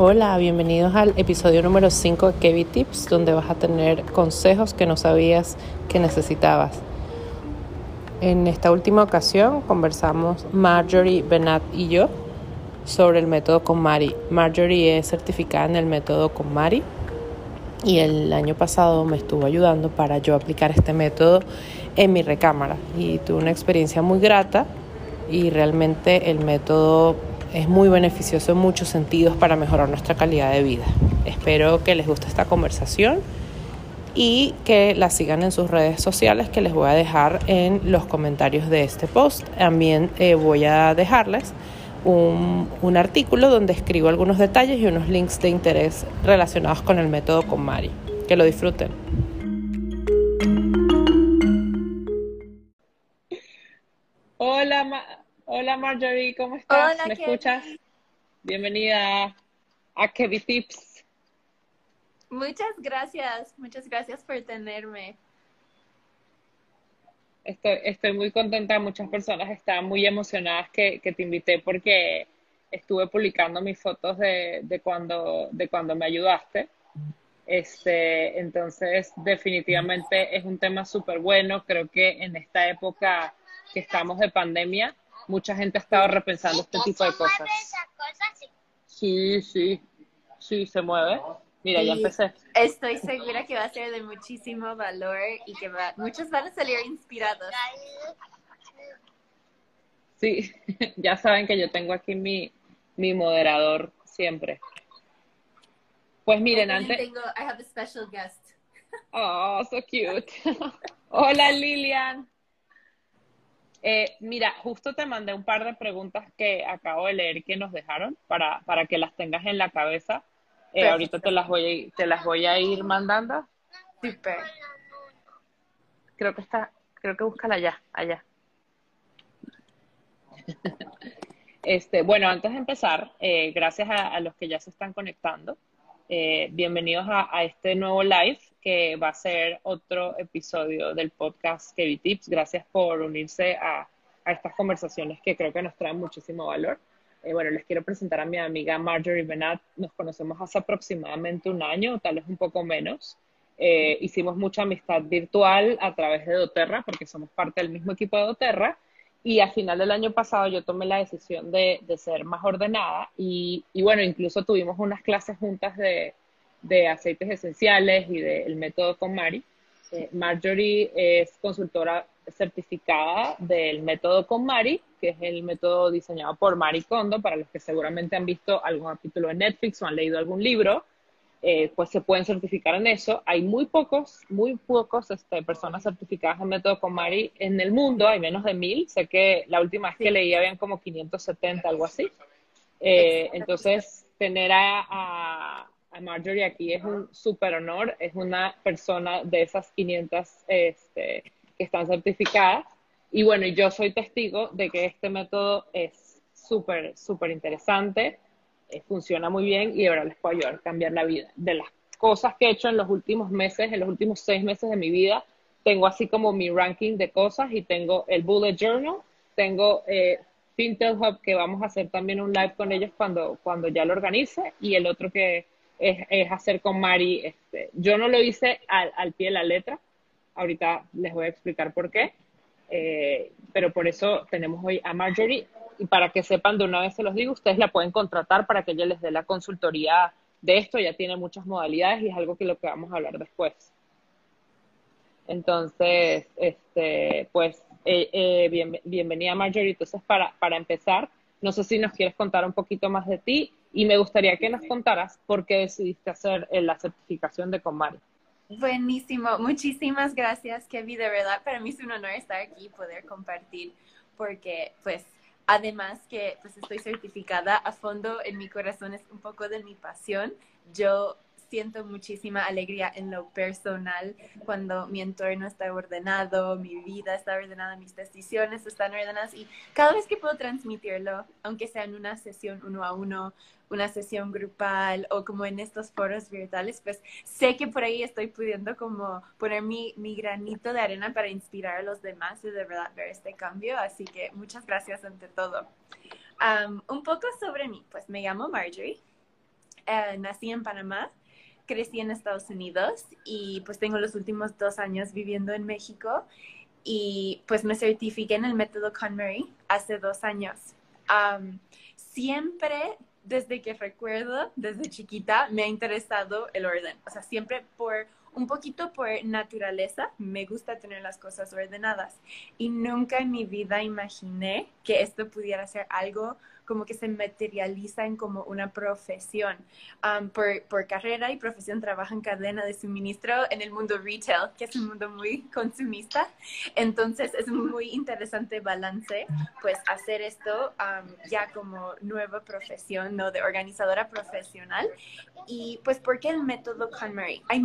Hola, bienvenidos al episodio número 5 de Kevin Tips, donde vas a tener consejos que no sabías que necesitabas. En esta última ocasión conversamos Marjorie, Benat y yo sobre el método KonMari. Marjorie es certificada en el método KonMari y el año pasado me estuvo ayudando para yo aplicar este método en mi recámara y tuve una experiencia muy grata y realmente el método es muy beneficioso en muchos sentidos para mejorar nuestra calidad de vida. Espero que les guste esta conversación y que la sigan en sus redes sociales que les voy a dejar en los comentarios de este post. También eh, voy a dejarles un, un, artículo donde escribo algunos detalles y unos links de interés relacionados con el método con Mari. Que lo disfruten. Marjorie, ¿cómo estás? ¿Me escuchas? Bienvenida a Kevin Tips. Muchas gracias, muchas gracias por tenerme. Estoy, estoy muy contenta, muchas personas están muy emocionadas que, que te invité porque estuve publicando mis fotos de, de, cuando, de cuando me ayudaste. Este, entonces, definitivamente es un tema súper bueno. Creo que en esta época que estamos de pandemia, mucha gente ha estado repensando este tipo de cosas. Sí, sí, sí, se mueve. Mira, ya empecé. Estoy segura que va a ser de muchísimo valor y que va, muchos van a salir inspirados. Sí, ya saben que yo tengo aquí mi, mi moderador siempre. Pues miren, antes. Tengo, I have a special guest. Oh, so cute. Hola, Lilian. Eh, mira, justo te mandé un par de preguntas que acabo de leer que nos dejaron para, para que las tengas en la cabeza. Eh, ahorita te las voy a, te las voy a ir mandando. Creo que está, creo que búscala allá, allá. Este, bueno, antes de empezar, eh, gracias a, los que ya se están conectando. Eh, bienvenidos a, a, este nuevo live que va a ser otro episodio del podcast Kevin Tips. Gracias por unirse a, a estas conversaciones que creo que nos traen muchísimo valor. Eh, bueno, les quiero presentar a mi amiga Marjorie Benat. Nos conocemos hace aproximadamente un año, tal vez un poco menos. Eh, hicimos mucha amistad virtual a través de doTERRA, porque somos parte del mismo equipo de doTERRA. Y a final del año pasado yo tomé la decisión de, de ser más ordenada y, y, bueno, incluso tuvimos unas clases juntas de, de aceites esenciales y del método con Mari. Eh, Marjorie es consultora certificada del método con Mari, que es el método diseñado por Mari Kondo, para los que seguramente han visto algún capítulo de Netflix o han leído algún libro, eh, pues se pueden certificar en eso. Hay muy pocos, muy pocos este, personas certificadas en método con Mari en el mundo, hay menos de mil, sé que la última vez que leí habían como 570, algo así. Eh, entonces, tener a, a, a, Marjorie aquí es un súper honor, es una persona de esas 500 este, que están certificadas. Y bueno, yo soy testigo de que este método es súper, súper interesante, eh, funciona muy bien y ahora les puedo ayudar a cambiar la vida. De las cosas que he hecho en los últimos meses, en los últimos seis meses de mi vida, tengo así como mi ranking de cosas y tengo el Bullet Journal, tengo eh, Hub, que vamos a hacer también un live con ellos cuando, cuando ya lo organice, y el otro que es, es hacer con Mari. Este, yo no lo hice al, al pie de la letra, ahorita les voy a explicar por qué. Eh, pero por eso tenemos hoy a Marjorie y para que sepan de una vez se los digo, ustedes la pueden contratar para que ella les dé la consultoría de esto, ya tiene muchas modalidades y es algo que lo que vamos a hablar después. Entonces, este, pues, eh, eh, bien, bienvenida Marjorie. Entonces, para, para empezar, no sé si nos quieres contar un poquito más de ti y me gustaría que nos contaras por qué decidiste hacer la certificación de Comari. Buenísimo, muchísimas gracias, Kevin. De verdad, para mí es un honor estar aquí y poder compartir, porque, pues, además que pues, estoy certificada a fondo, en mi corazón es un poco de mi pasión. Yo siento muchísima alegría en lo personal cuando mi entorno está ordenado, mi vida está ordenada, mis decisiones están ordenadas y cada vez que puedo transmitirlo, aunque sea en una sesión uno a uno, una sesión grupal o como en estos foros virtuales, pues sé que por ahí estoy pudiendo como poner mi, mi granito de arena para inspirar a los demás y de verdad ver este cambio. Así que muchas gracias ante todo. Um, un poco sobre mí, pues me llamo Marjorie. eh, nací en Panamá, crecí en Estados Unidos y pues tengo los últimos dos años viviendo en México y pues me certifiqué en el método KonMari hace dos años. siempre, desde que recuerdo, desde chiquita, me ha interesado el orden. O sea, siempre por un poquito por naturaleza, me gusta tener las cosas ordenadas. Y nunca en mi vida imaginé que esto pudiera ser algo como que se materializan como una profesión. Um, por, por, carrera y profesión trabajo en cadena de suministro en el mundo retail, que es un mundo muy consumista. Entonces es muy interesante balance, pues hacer esto um, ya como nueva profesión, ¿no? De organizadora profesional. Y pues, ¿por qué el método KonMari? Hay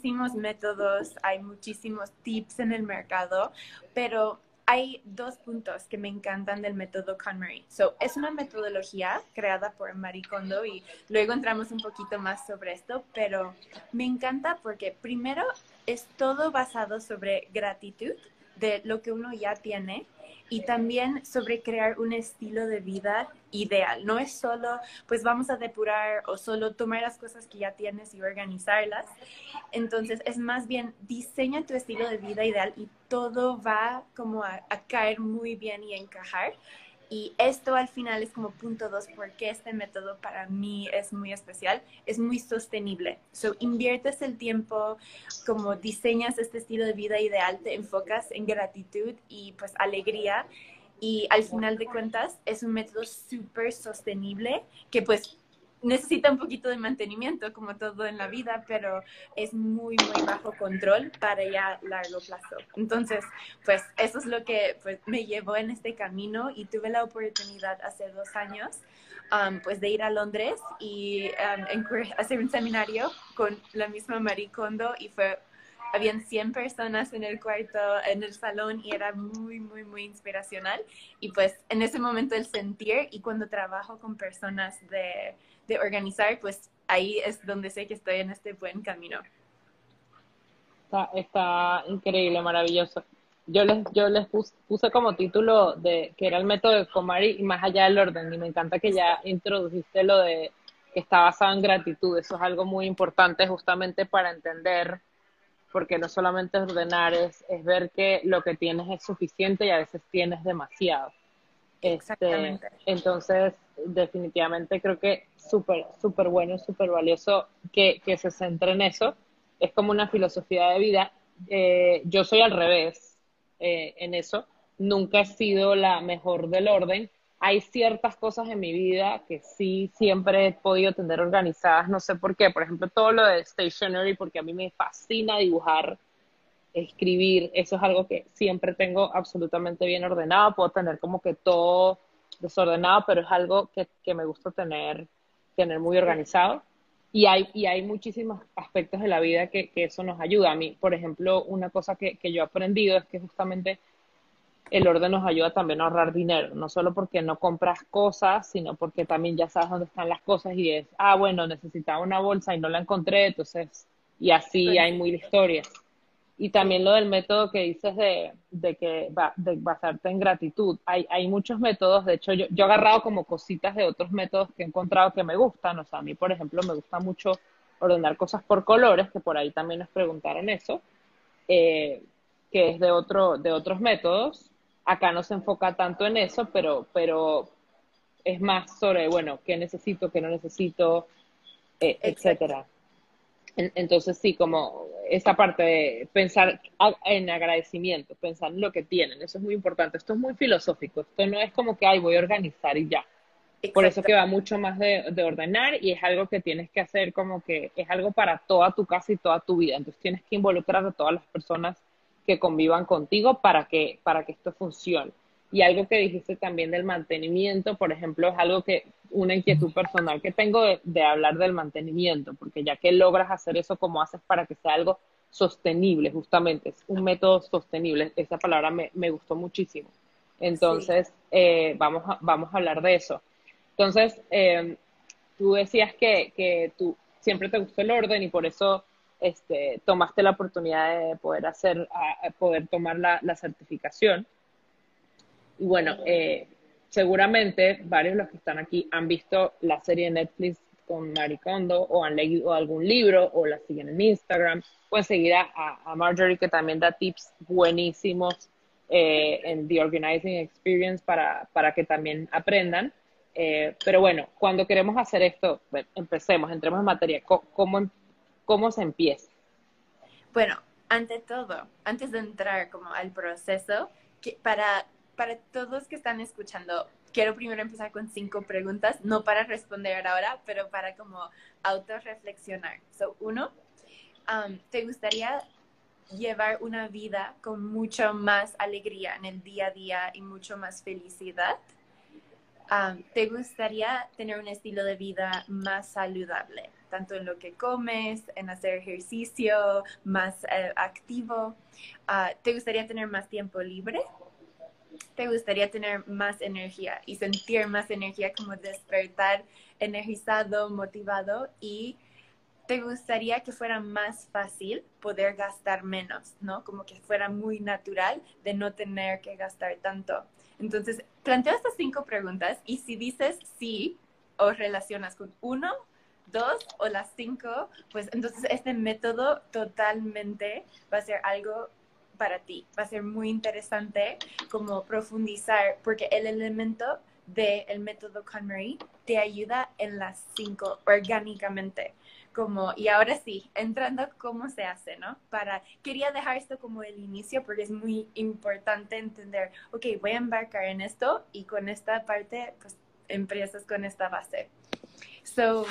muchísimos métodos, hay muchísimos tips en el mercado, pero hay dos puntos que me encantan del método KonMari. So, es una metodología creada por Marie Kondo y luego entramos un poquito más sobre esto, pero me encanta porque primero es todo basado sobre gratitud de lo que uno ya tiene y también sobre crear un estilo de vida ideal. No es solo, pues vamos a depurar o solo tomar las cosas que ya tienes y organizarlas. Entonces es más bien diseña tu estilo de vida ideal y todo va como a, caer muy bien y encajar. Y esto al final es como punto dos, porque este método para mí es muy especial, es muy sostenible. So, inviertes el tiempo, como diseñas este estilo de vida ideal, te enfocas en gratitud y pues alegría. Y al final de cuentas es un método súper sostenible que pues necesita un poquito de mantenimiento, como todo en la vida, pero es muy, muy bajo control para ya largo plazo. Entonces, pues eso es lo que pues, me llevó en este camino y tuve la oportunidad hace dos años, um, pues de ir a Londres y um, hacer un seminario con la misma Marie Kondo y fue habían 100 personas en el cuarto, en el salón y era muy, muy, muy inspiracional. Y pues en ese momento el sentir y cuando trabajo con personas de, de organizar, pues ahí es donde sé que estoy en este buen camino. Está, increíble, maravilloso. Yo les, yo les puse, como título de que era el método de Comari y más allá del orden. Y me encanta que ya introdujiste lo de que está basado en gratitud. Eso es algo muy importante justamente para entender, porque no solamente ordenar, es, es ver que lo que tienes es suficiente y a veces tienes demasiado. Este, Exactamente. entonces, definitivamente creo que súper, súper bueno, súper valioso que, que, se centre en eso. Es como una filosofía de vida. Eh, yo soy al revés eh, en eso. Nunca he sido la mejor del orden. Hay ciertas cosas en mi vida que sí siempre he podido tener organizadas, no sé por qué. Por ejemplo, todo lo de stationery, porque a mí me fascina dibujar, escribir. Eso es algo que siempre tengo absolutamente bien ordenado. Puedo tener como que todo desordenado, pero es algo que, que me gusta tener tener muy organizado. Y hay, y hay muchísimos aspectos de la vida que, que eso nos ayuda. A mí, por ejemplo, una cosa que, que yo he aprendido es que justamente el orden nos ayuda también a ahorrar dinero, no solo porque no compras cosas, sino porque también ya sabes dónde están las cosas y es, ah, bueno, necesitaba una bolsa y no la encontré, entonces, y así hay mil historias. Y también lo del método que dices de, de que va, de basarte en gratitud. Hay, hay muchos métodos, de hecho yo, yo he agarrado como cositas de otros métodos que he encontrado que me gustan. O sea, a mí, por ejemplo, me gusta mucho ordenar cosas por colores, que por ahí también nos preguntaron eso, eh, que es de, otro, de otros métodos. Acá no se enfoca tanto en eso, pero, pero es más sobre, bueno, qué necesito, qué no necesito, eh, etcétera. Entonces sí, como esa parte de pensar en agradecimiento, pensar en lo que tienen, eso es muy importante. Esto es muy filosófico, esto no es como que, ay, voy a organizar y ya. Por eso que va mucho más de, ordenar y es algo que tienes que hacer como que es algo para toda tu casa y toda tu vida. Entonces tienes que involucrar a todas las personas que convivan contigo para que, para que esto funcione. Y algo que dijiste también del mantenimiento, por ejemplo, es algo que, una inquietud personal que tengo de, hablar del mantenimiento, porque ya que logras hacer eso, ¿cómo haces para que sea algo sostenible, justamente? Es un método sostenible, esa palabra me, me gustó muchísimo. Entonces, eh, vamos, a, vamos a hablar de eso. Entonces, eh, tú decías que, que tú siempre te gustó el orden y por eso este, tomaste la oportunidad de poder hacer, poder tomar la, la certificación. Y bueno, eh, seguramente varios de los que están aquí han visto la serie de Netflix con Maricondo o han leído algún libro o la siguen en Instagram, pueden seguir a, a Marjorie que también da tips buenísimos eh, en The Organizing Experience para, para que también aprendan. Eh, pero bueno, cuando queremos hacer esto, empecemos, entremos en materia. ¿Cómo, ¿Cómo se empieza? Bueno, ante todo, antes de entrar como al proceso, para, para todos que están escuchando, quiero primero empezar con cinco preguntas, no para responder ahora, pero para como autorreflexionar. So, uno, um, ¿te gustaría llevar una vida con mucho más alegría en el día a día y mucho más felicidad? ¿Te gustaría tener un estilo de vida más saludable, tanto en lo que comes, en hacer ejercicio, más eh, activo? Ah, ¿Te gustaría tener más tiempo libre? ¿Te gustaría tener más energía y sentir más energía, como despertar energizado, motivado y te gustaría que fuera más fácil poder gastar menos, ¿no? Como que fuera muy natural de no tener que gastar tanto. Entonces, planteo estas cinco preguntas y si dices sí o relacionas con uno, dos o las cinco, pues entonces este método totalmente va a ser algo para ti. Va a ser muy interesante como profundizar, porque el elemento del método KonMari te ayuda en las cinco orgánicamente como, y ahora sí, entrando cómo se hace, ¿no? Para, quería dejar esto como el inicio porque es muy importante entender, ok, voy a embarcar en esto y con esta parte, pues, empresas con esta base. So,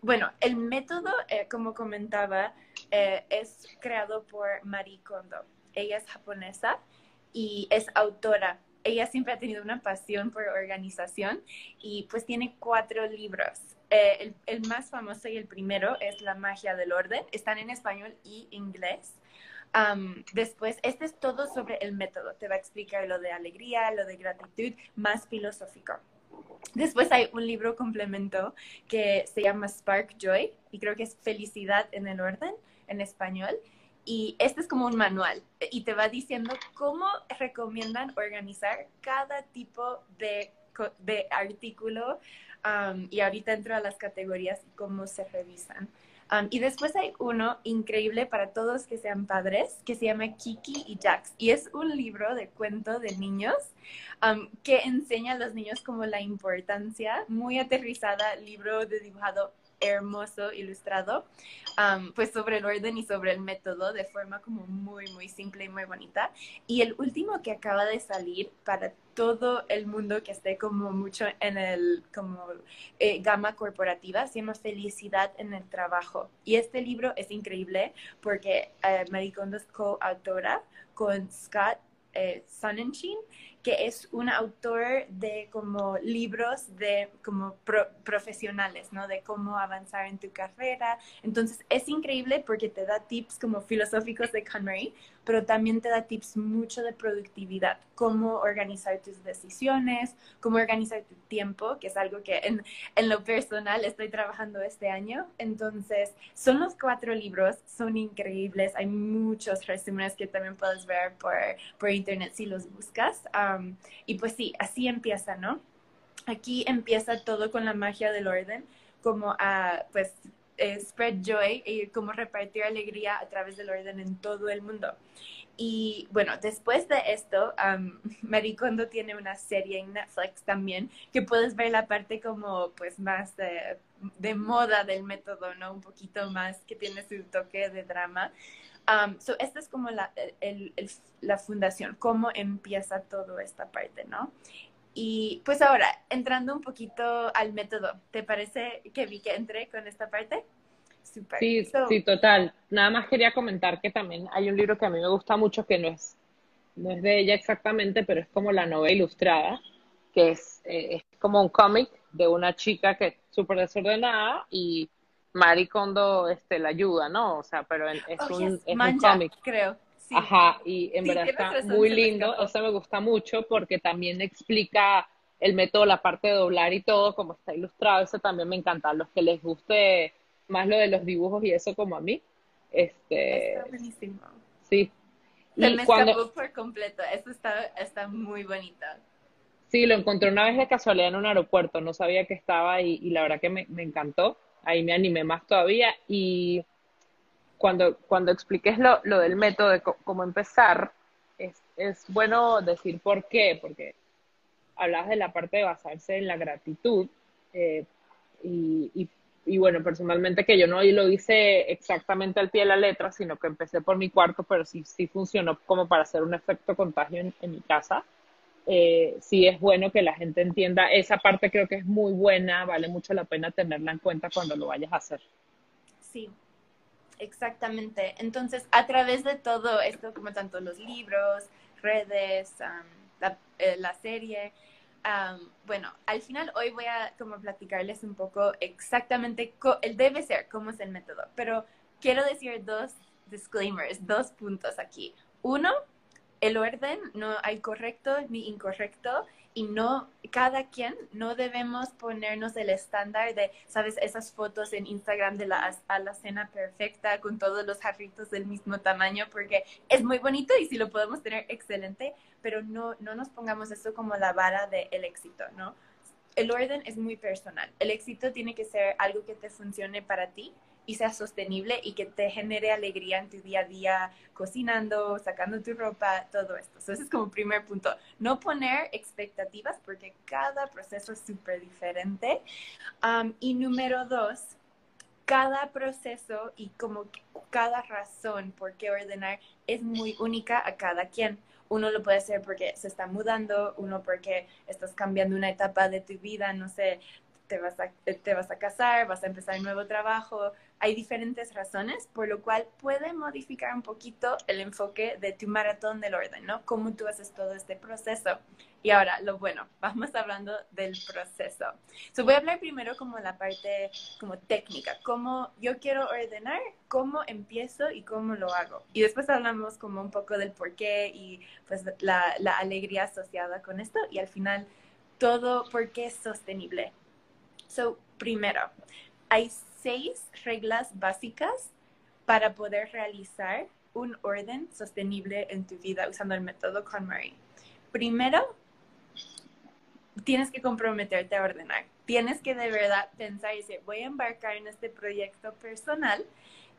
bueno, el método, eh, como comentaba, eh, es creado por Marie Kondo. Ella es japonesa y es autora ella siempre ha tenido una pasión por organización y pues tiene cuatro libros. Eh, el, más famoso y el primero es La magia del orden. Están en español y inglés. después, este es todo sobre el método. Te va a explicar lo de alegría, lo de gratitud, más filosófico. Después hay un libro complemento que se llama Spark Joy y creo que es Felicidad en el orden en español y este es como un manual y te va diciendo cómo recomiendan organizar cada tipo de, artículo y ahorita entro a las categorías y cómo se revisan. Um, y después hay uno increíble para todos que sean padres que se llama Kiki y Jax y es un libro de cuento de niños que enseña a los niños como la importancia, muy aterrizada, libro de dibujado hermoso ilustrado, pues sobre el orden y sobre el método de forma como muy, muy simple y muy bonita. Y el último que acaba de salir para todo el mundo que esté como mucho en el como eh, gama corporativa se llama Felicidad en el Trabajo. Y este libro es increíble porque eh, Marie Kondo es coautora con Scott eh, que es un autor de como libros de como profesionales, ¿no? De cómo avanzar en tu carrera. Entonces es increíble porque te da tips como filosóficos de KonMari, pero también te da tips mucho de productividad, cómo organizar tus decisiones, cómo organizar tu tiempo, que es algo que en, en lo personal estoy trabajando este año. Entonces son los cuatro libros, son increíbles, hay muchos resúmenes que también puedes ver por, por internet si los buscas y pues sí, así empieza, ¿no? Aquí empieza todo con la magia del orden, como a, pues, eh, spread joy y como repartir alegría a través del orden en todo el mundo. Y bueno, después de esto, um, Marie Kondo tiene una serie en Netflix también, que puedes ver la parte como pues más de, de moda del método, ¿no? Un poquito más que tiene su toque de drama. Um, so esta es como la, la fundación, cómo empieza toda esta parte, ¿no? Y pues ahora, entrando un poquito al método, ¿te parece que vi que entré con esta parte? Super. Sí, sí, total. Nada más quería comentar que también hay un libro que a mí me gusta mucho, que no es, no es de ella exactamente, pero es como la novela ilustrada, que es, eh, es como un cómic de una chica que es súper desordenada y Marie Kondo este, la ayuda, ¿no? O sea, pero es, oh, un, es un cómic. creo. Ajá, y en verdad está muy lindo, eso me gusta mucho porque también explica el método, la parte de doblar y todo, como está ilustrado, eso también me encanta. A los que les guste más lo de los dibujos y eso como a mí, este... Está buenísimo. Sí. Se me cuando... escapó por completo, eso está, está muy bonito. Sí, lo encontré una vez de casualidad en un aeropuerto, no sabía que estaba ahí y la verdad que me, me encantó. Ahí me animé más todavía y cuando, cuando expliques lo, lo del método de cómo empezar, es, es bueno decir por qué, porque hablabas de la parte de basarse en la gratitud eh, y, y, y, bueno, personalmente que yo no lo hice exactamente al pie de la letra, sino que empecé por mi cuarto, pero sí, sí funcionó como para hacer un efecto contagio en, en mi casa. Eh, sí es bueno que la gente entienda esa parte creo que es muy buena, vale mucho la pena tenerla en cuenta cuando lo vayas a hacer. Sí, exactamente. Entonces, a través de todo esto, como tanto los libros, redes, um, la, serie, um, bueno, al final hoy voy a como platicarles un poco exactamente el debe ser, cómo es el método, pero quiero decir dos disclaimers, dos puntos aquí. Uno, el orden, no hay correcto ni incorrecto y no, cada quien no debemos ponernos el estándar de, sabes, esas fotos en Instagram de la, a la cena perfecta con todos los jarritos del mismo tamaño porque es muy bonito y si lo podemos tener excelente, pero no, no nos pongamos eso como la vara del éxito, ¿no? El orden es muy personal. El éxito tiene que ser algo que te funcione para ti y sea sostenible y que te genere alegría en tu día a día, cocinando, sacando tu ropa, todo esto. ese es como primer punto. No poner expectativas porque cada proceso es súper diferente. Um, y número dos, cada proceso y como cada razón por qué ordenar es muy única a cada quien. Uno lo puede hacer porque se está mudando, uno porque estás cambiando una etapa de tu vida, no sé, te vas a, te vas a casar, vas a empezar un nuevo trabajo, hay diferentes razones, por lo cual puede modificar un poquito el enfoque de tu maratón del orden, ¿no? Cómo tú haces todo este proceso. Y ahora, lo bueno, vamos hablando del proceso. So, voy a hablar primero como la parte como técnica, cómo yo quiero ordenar, cómo empiezo y cómo lo hago. Y después hablamos como un poco del por qué y pues la, alegría asociada con esto y al final todo por qué es sostenible. So, primero, hay seis reglas básicas para poder realizar un orden sostenible en tu vida usando el método KonMari. Primero, tienes que comprometerte a ordenar. Tienes que de verdad pensar y decir, voy a embarcar en este proyecto personal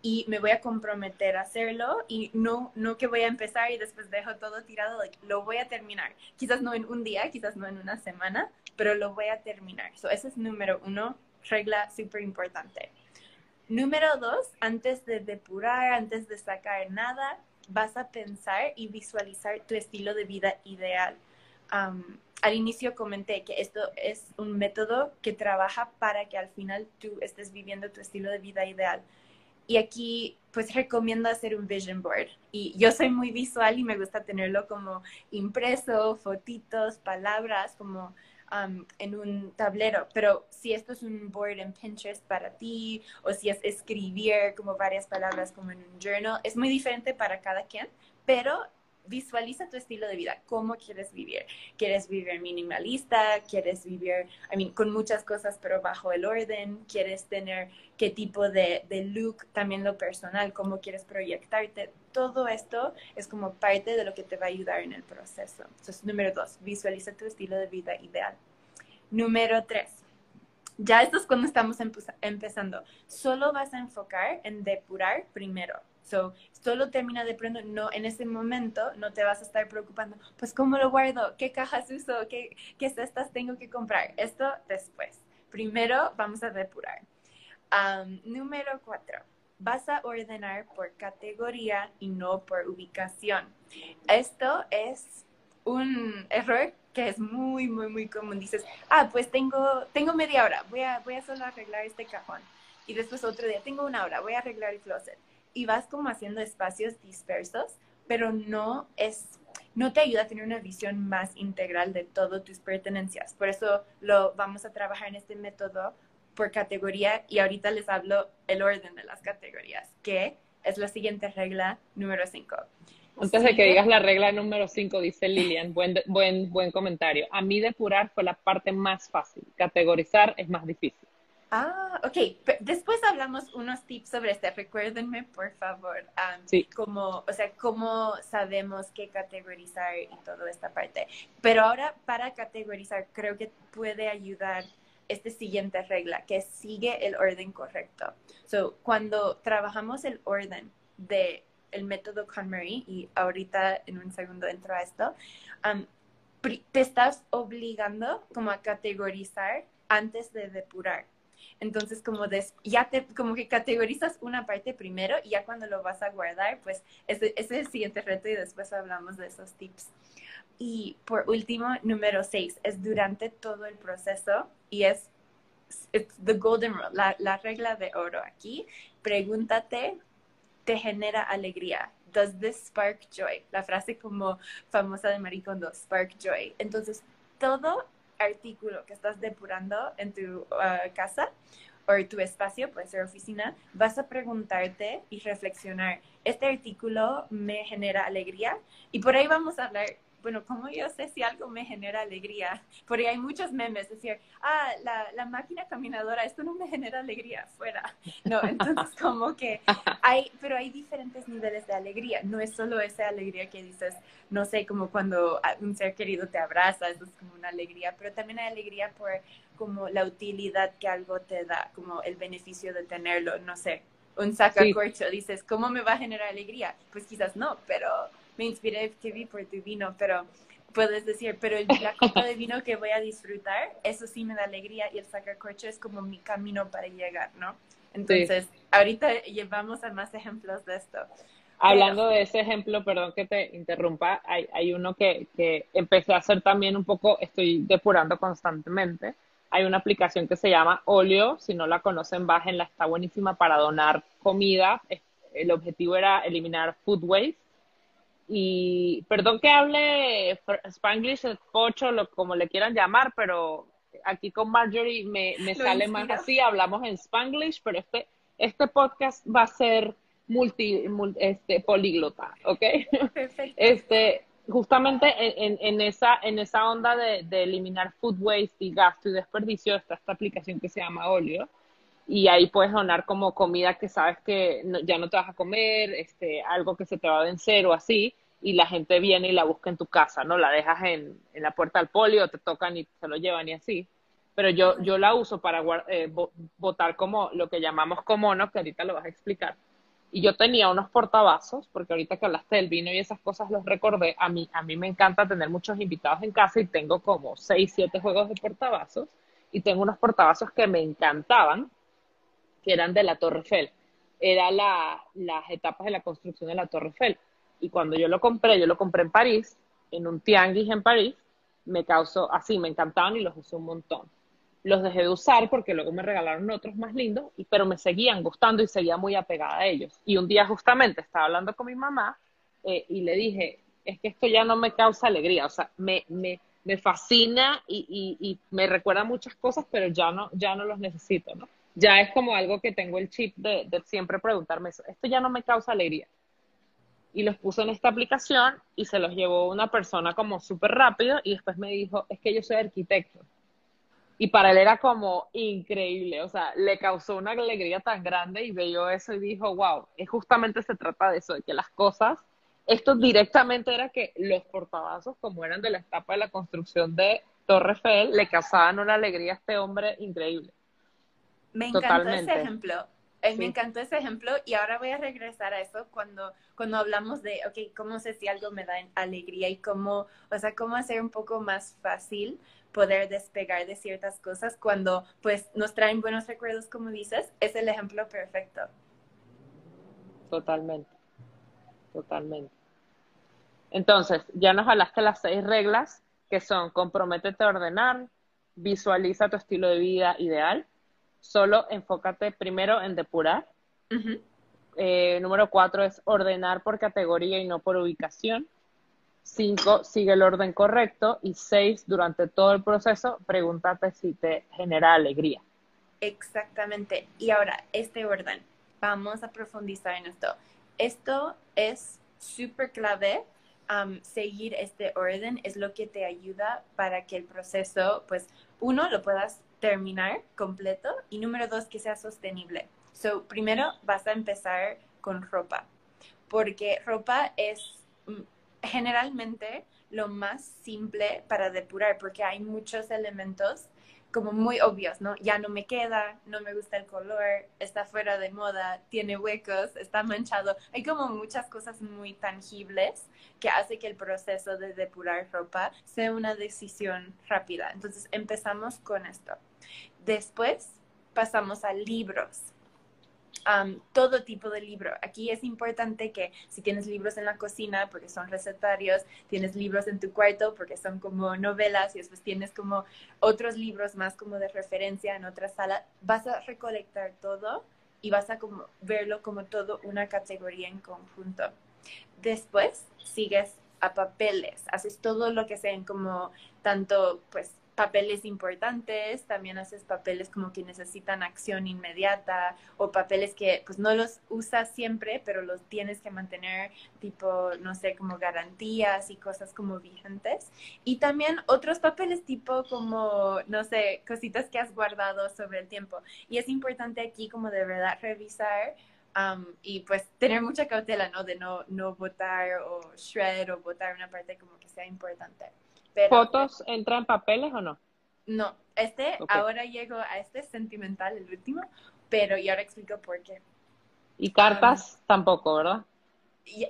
y me voy a comprometer a hacerlo y no, no que voy a empezar y después dejo todo tirado, lo voy a terminar. Quizás no en un día, quizás no en una semana, pero lo voy a terminar. So, es número uno, regla súper importante. Número dos, antes de depurar, antes de sacar nada, vas a pensar y visualizar tu estilo de vida ideal. Al inicio comenté que esto es un método que trabaja para que al final tú estés viviendo tu estilo de vida ideal. Y aquí pues recomiendo hacer un vision board. Y yo soy muy visual y me gusta tenerlo como impreso, fotitos, palabras, como en un tablero, pero si esto es un board en Pinterest para ti o si es escribir como varias palabras como en un journal, es muy diferente para cada quien, pero visualiza tu estilo de vida, cómo quieres vivir. ¿Quieres vivir minimalista? ¿Quieres vivir, I mean, con muchas cosas pero bajo el orden? ¿Quieres tener qué tipo de, de look, también lo personal, cómo quieres proyectarte? Todo esto es como parte de lo que te va a ayudar en el proceso. Entonces, número dos, visualiza tu estilo de vida ideal. Número tres, ya esto es cuando estamos empezando. Solo vas a enfocar en depurar primero. So, solo termina de pronto, no, en ese momento no te vas a estar preocupando, pues cómo lo guardo, qué cajas uso, qué, qué cestas tengo que comprar. Esto después. Primero vamos a depurar. número cuatro, vas a ordenar por categoría y no por ubicación. Esto es un error que es muy, muy, muy común. Dices, ah, pues tengo, tengo media hora, voy a, voy a solo arreglar este cajón. Y después otro día, tengo una hora, voy a arreglar el closet y vas como haciendo espacios dispersos, pero no es no te ayuda a tener una visión más integral de todas tus pertenencias. Por eso lo vamos a trabajar en este método por categoría y ahorita les hablo el orden de las categorías, que es la siguiente regla número 5. Antes de que digas la regla número 5, dice Lilian, buen, buen, buen comentario. A mí depurar fue la parte más fácil, categorizar es más difícil. Ah, ok. Después hablamos unos tips sobre este. Recuérdenme, por favor. sí. Como, o sea, cómo sabemos qué categorizar y toda esta parte. Pero ahora, para categorizar, creo que puede ayudar esta siguiente regla, que sigue el orden correcto. So, cuando trabajamos el orden de el método KonMari, y ahorita en un segundo entro a esto, te estás obligando como a categorizar antes de depurar. Entonces, como ya te, como que categorizas una parte primero y ya cuando lo vas a guardar, pues ese, ese es el siguiente reto y después hablamos de esos tips. Y por último, número seis, es durante todo el proceso y es the golden rule, la, la regla de oro aquí. Pregúntate, ¿te genera alegría? Does this spark joy? La frase como famosa de Marie Kondo, spark joy. Entonces, todo artículo que estás depurando en tu uh, casa o tu espacio, puede ser oficina, vas a preguntarte y reflexionar, ¿este artículo me genera alegría? Y por ahí vamos a hablar bueno, ¿cómo yo sé si algo me genera alegría? Porque hay muchos memes, decir, ah, la, la, máquina caminadora, esto no me genera alegría, fuera. No, entonces como que hay, pero hay diferentes niveles de alegría, no es solo esa alegría que dices, no sé, como cuando un ser querido te abraza, eso es como una alegría, pero también hay alegría por como la utilidad que algo te da, como el beneficio de tenerlo, no sé, un sacacorcho, dices, ¿cómo me va a generar alegría? Pues quizás no, pero me inspiré TV por tu vino, pero puedes decir, pero la copa de vino que voy a disfrutar, eso sí me da alegría y el sacacorcho es como mi camino para llegar, ¿no? Entonces, ahorita llevamos a más ejemplos de esto. Hablando de ese ejemplo, perdón que te interrumpa, hay, hay uno que, que, empecé a hacer también un poco, estoy depurando constantemente. Hay una aplicación que se llama Olio, si no la conocen, bájenla, está buenísima para donar comida. El objetivo era eliminar food waste y perdón que hable Spanglish, pocho, lo, como le quieran llamar, pero aquí con Marjorie me, me sale más así, hablamos en Spanglish, pero este, este podcast va a ser multi, este, políglota, ¿ok? Perfecto. Este, justamente en, en, esa, en esa onda de, de, eliminar food waste y gasto y desperdicio está esta aplicación que se llama Olio y ahí puedes donar como comida que sabes que ya no te vas a comer, este, algo que se te va a vencer o así, y la gente viene y la busca en tu casa, ¿no? La dejas en, en la puerta del polio, te tocan y se lo llevan y así. Pero yo, yo la uso para eh, votar como lo que llamamos comono, que ahorita lo vas a explicar. Y yo tenía unos portavasos, porque ahorita que hablaste del vino y esas cosas los recordé, a mí, a mí me encanta tener muchos invitados en casa y tengo como seis, siete juegos de portavasos y tengo unos portavasos que me encantaban, que eran de la Torre Eiffel. Era la, las etapas de la construcción de la Torre Eiffel. Y cuando yo lo compré, yo lo compré en París, en un tianguis en París, me causó así, me encantaban y los usé un montón. Los dejé de usar porque luego me regalaron otros más lindos, pero me seguían gustando y seguía muy apegada a ellos. Y un día justamente estaba hablando con mi mamá eh, y le dije, es que esto ya no me causa alegría, o sea, me, me, me fascina y, y, me recuerda muchas cosas, pero ya no, ya no los necesito, ¿no? ya es como algo que tengo el chip de, siempre preguntarme eso. Esto ya no me causa alegría. Y los puse en esta aplicación y se los llevó una persona como súper rápido y después me dijo, es que yo soy arquitecto. Y para él era como increíble, o sea, le causó una alegría tan grande y veo eso y dijo, wow, es justamente se trata de eso, de que las cosas, esto directamente era que los portavasos, como eran de la etapa de la construcción de Torre Eiffel, le causaban una alegría a este hombre increíble. Me encantó ese ejemplo. Me encantó ese ejemplo y ahora voy a regresar a eso cuando, cuando hablamos de, ok, cómo sé si algo me da alegría y cómo, o sea, cómo hacer un poco más fácil poder despegar de ciertas cosas cuando pues nos traen buenos recuerdos, como dices, es el ejemplo perfecto. Totalmente, totalmente. Entonces, ya nos hablaste las seis reglas que son comprométete a ordenar, visualiza tu estilo de vida ideal, solo enfócate primero en depurar. Eh, número cuatro es ordenar por categoría y no por ubicación. Cinco, sigue el orden correcto. Y seis, durante todo el proceso, pregúntate si te genera alegría. Exactamente. Y ahora, este orden, vamos a profundizar en esto. Esto es súper clave. seguir este orden es lo que te ayuda para que el proceso, pues, uno, lo puedas terminar completo y número dos, que sea sostenible. So, primero vas a empezar con ropa, porque ropa es mm, generalmente lo más simple para depurar, porque hay muchos elementos como muy obvios, ¿no? Ya no me queda, no me gusta el color, está fuera de moda, tiene huecos, está manchado. Hay como muchas cosas muy tangibles que hace que el proceso de depurar ropa sea una decisión rápida. Entonces empezamos con esto. Después pasamos a libros todo tipo de libro. Aquí es importante que si tienes libros en la cocina, porque son recetarios, tienes libros en tu cuarto, porque son como novelas, y después tienes como otros libros más como de referencia en otra sala, vas a recolectar todo y vas a como verlo como todo una categoría en conjunto. Después sigues a papeles, haces todo lo que sean como tanto pues papeles importantes, también haces papeles como que necesitan acción inmediata o papeles que pues no los usas siempre, pero los tienes que mantener tipo, no sé, como garantías y cosas como vigentes. Y también otros papeles tipo como, no sé, cositas que has guardado sobre el tiempo. Y es importante aquí como de verdad revisar y pues tener mucha cautela, ¿no? De no, no votar o shred o votar una parte como que sea importante. ¿Fotos entran en papeles o no? No, este, ahora llego a este sentimental, el último, pero y ahora explico por qué. Y cartas um, tampoco, ¿verdad?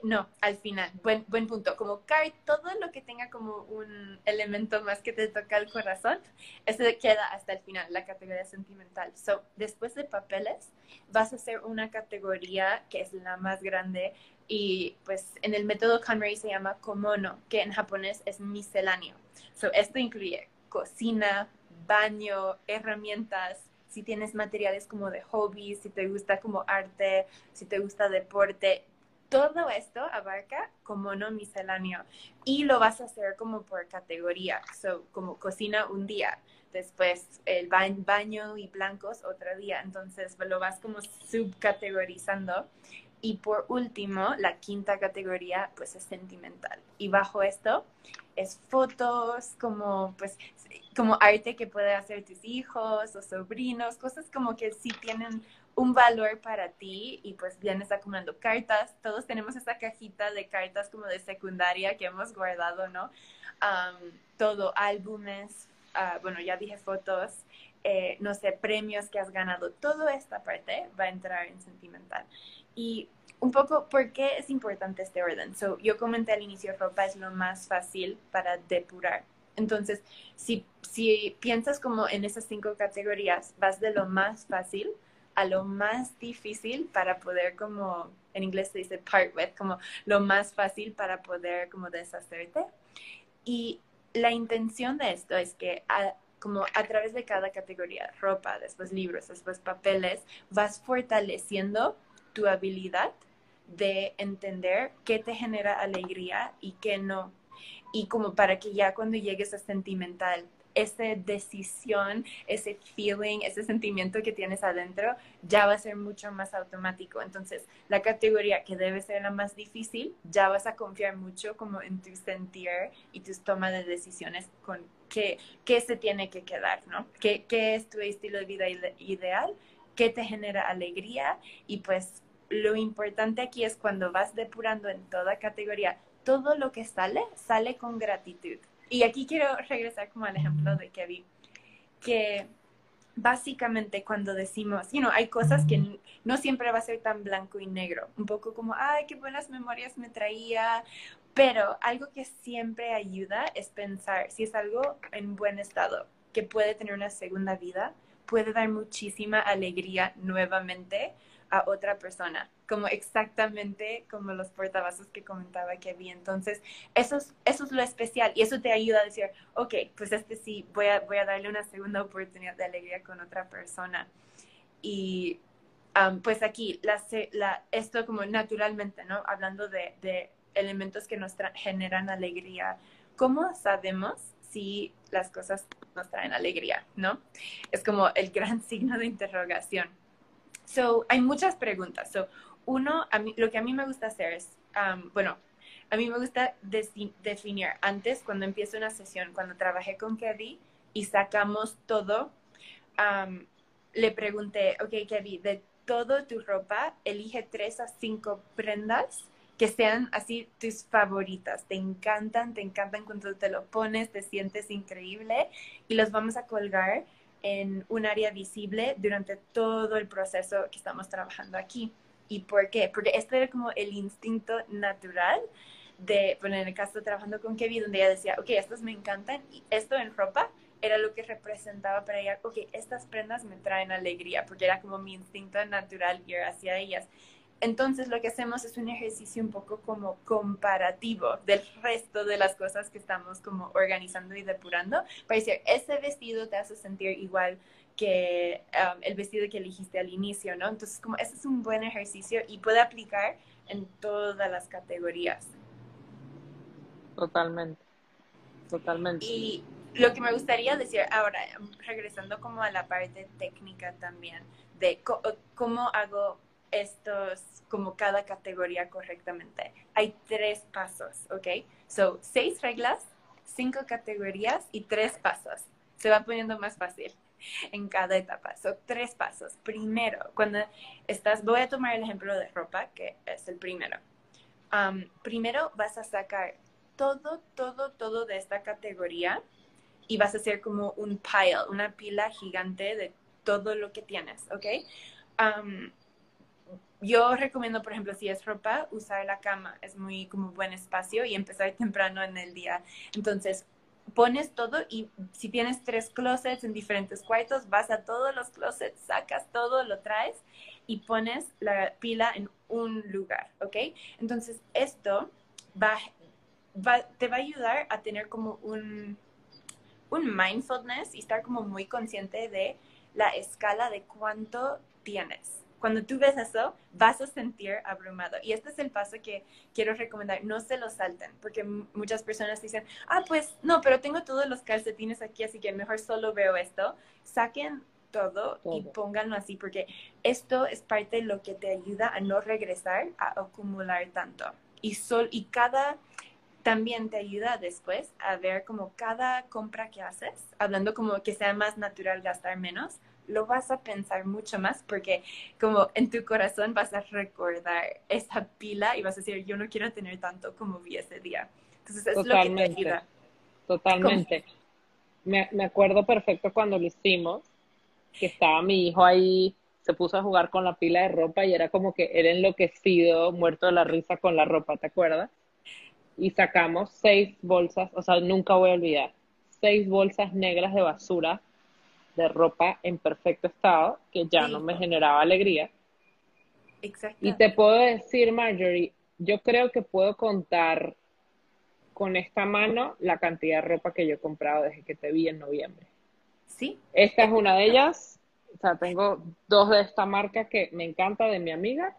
no, al final, buen, buen punto. Como card, todo lo que tenga como un elemento más que te toca el corazón, eso queda hasta el final, la categoría sentimental. So, después de papeles, vas a hacer una categoría que es la más grande y pues en el método KonMari se llama komono, que en japonés es misceláneo. So, esto incluye cocina, baño, herramientas, si tienes materiales como de hobby, si te gusta como arte, si te gusta deporte, todo esto abarca komono misceláneo y lo vas a hacer como por categoría, so, como cocina un día, después el baño y blancos otro día, entonces lo vas como subcategorizando y por último, la quinta categoría, pues es sentimental. Y bajo esto es fotos, como pues como arte que puede hacer tus hijos o sobrinos, cosas como que sí tienen un valor para ti y pues vienes acumulando cartas. Todos tenemos esa cajita de cartas como de secundaria que hemos guardado, ¿no? todo, álbumes, ah, bueno, ya dije fotos, eh, no sé, premios que has ganado. Toda esta parte va a entrar en sentimental. Y un poco, ¿por qué es importante este orden? So, yo comenté al inicio, ropa es lo más fácil para depurar. Entonces, si, si piensas como en esas cinco categorías, vas de lo más fácil a lo más difícil para poder como, en inglés se dice part with, como lo más fácil para poder como deshacerte. Y la intención de esto es que como a través de cada categoría, ropa, después libros, después papeles, vas fortaleciendo tu habilidad de entender qué te genera alegría y qué no. Y como para que ya cuando llegues a sentimental, esa decisión, ese feeling, ese sentimiento que tienes adentro, ya va a ser mucho más automático. Entonces, la categoría que debe ser la más difícil, ya vas a confiar mucho como en tu sentir y tus tomas de decisiones con qué, qué se tiene que quedar, ¿no? ¿Qué, ¿Qué es tu estilo de vida ideal? ¿Qué te genera alegría? Y pues lo importante aquí es cuando vas depurando en toda categoría, todo lo que sale, sale con gratitud. Y aquí quiero regresar como al ejemplo de Kevin, que básicamente cuando decimos, you hay cosas que no siempre va a ser tan blanco y negro, un poco como, ay, qué buenas memorias me traía, pero algo que siempre ayuda es pensar si es algo en buen estado, que puede tener una segunda vida, puede dar muchísima alegría nuevamente, a otra persona, como exactamente como los portavasos que comentaba que vi. Entonces, eso es, eso es lo especial y eso te ayuda a decir, ok, pues este sí, voy a, voy a darle una segunda oportunidad de alegría con otra persona. Y pues aquí, la, la, esto como naturalmente, ¿no? Hablando de, de elementos que nos generan alegría, ¿cómo sabemos si las cosas nos traen alegría, ¿no? Es como el gran signo de interrogación. So, hay muchas preguntas. So, uno, a mí, lo que a mí me gusta hacer es, um, bueno, a mí me gusta definir antes, cuando empiezo una sesión, cuando trabajé con Kevin y sacamos todo, le pregunté, ok, Kevin, de todo tu ropa, elige tres a cinco prendas que sean así tus favoritas, te encantan, te encantan cuando te lo pones, te sientes increíble y los vamos a colgar en un área visible durante todo el proceso que estamos trabajando aquí. ¿Y por qué? Porque este era como el instinto natural de, bueno, en el caso trabajando con Kevin, donde ella decía, ok, estos me encantan y esto en ropa era lo que representaba para ella, ok, estas prendas me traen alegría, porque era como mi instinto natural ir hacia ellas. Entonces lo que hacemos es un ejercicio un poco como comparativo del resto de las cosas que estamos como organizando y depurando para decir, ese vestido te hace sentir igual que um, el vestido que elegiste al inicio, ¿no? Entonces como ese es un buen ejercicio y puede aplicar en todas las categorías. Totalmente, totalmente. Y lo que me gustaría decir ahora, regresando como a la parte técnica también, de cómo hago estos, como cada categoría correctamente. Hay tres pasos, ¿ok? So, seis reglas, cinco categorías y tres pasos. Se va poniendo más fácil en cada etapa. Son tres pasos. Primero, cuando estás, voy a tomar el ejemplo de ropa, que es el primero. Um, primero vas a sacar todo, todo, todo de esta categoría y vas a hacer como un pile, una pila gigante de todo lo que tienes, ¿ok? Um, yo recomiendo, por ejemplo, si es ropa, usar la cama. Es muy como buen espacio y empezar temprano en el día. Entonces, pones todo y si tienes tres closets en diferentes cuartos, vas a todos los closets, sacas todo, lo traes y pones la pila en un lugar, ¿ok? Entonces, esto va, te va a ayudar a tener como un, un mindfulness y estar como muy consciente de la escala de cuánto tienes. Cuando tú ves eso, vas a sentir abrumado. Y este es el paso que quiero recomendar. No se lo salten, porque muchas personas dicen, ah, pues no, pero tengo todos los calcetines aquí, así que mejor solo veo esto. Saquen todo, y pónganlo así, porque esto es parte de lo que te ayuda a no regresar a acumular tanto. Y, sol, y cada también te ayuda después a ver como cada compra que haces, hablando como que sea más natural gastar menos, lo vas a pensar mucho más porque como en tu corazón vas a recordar esa pila y vas a decir, yo no quiero tener tanto como vi ese día. Entonces es Totalmente. lo que te ayuda. Totalmente. Me, me acuerdo perfecto cuando lo hicimos, que estaba mi hijo ahí, se puso a jugar con la pila de ropa y era como que era enloquecido, muerto de la risa con la ropa, ¿te acuerdas? Y sacamos seis bolsas, o sea, nunca voy a olvidar, seis bolsas negras de basura de ropa en perfecto estado que ya no me generaba alegría. Exacto. Y te puedo decir, Marjorie, yo creo que puedo contar con esta mano la cantidad de ropa que yo he comprado desde que te vi en noviembre. Sí. Esta es una de ellas. O sea, tengo dos de esta marca que me encanta de mi amiga.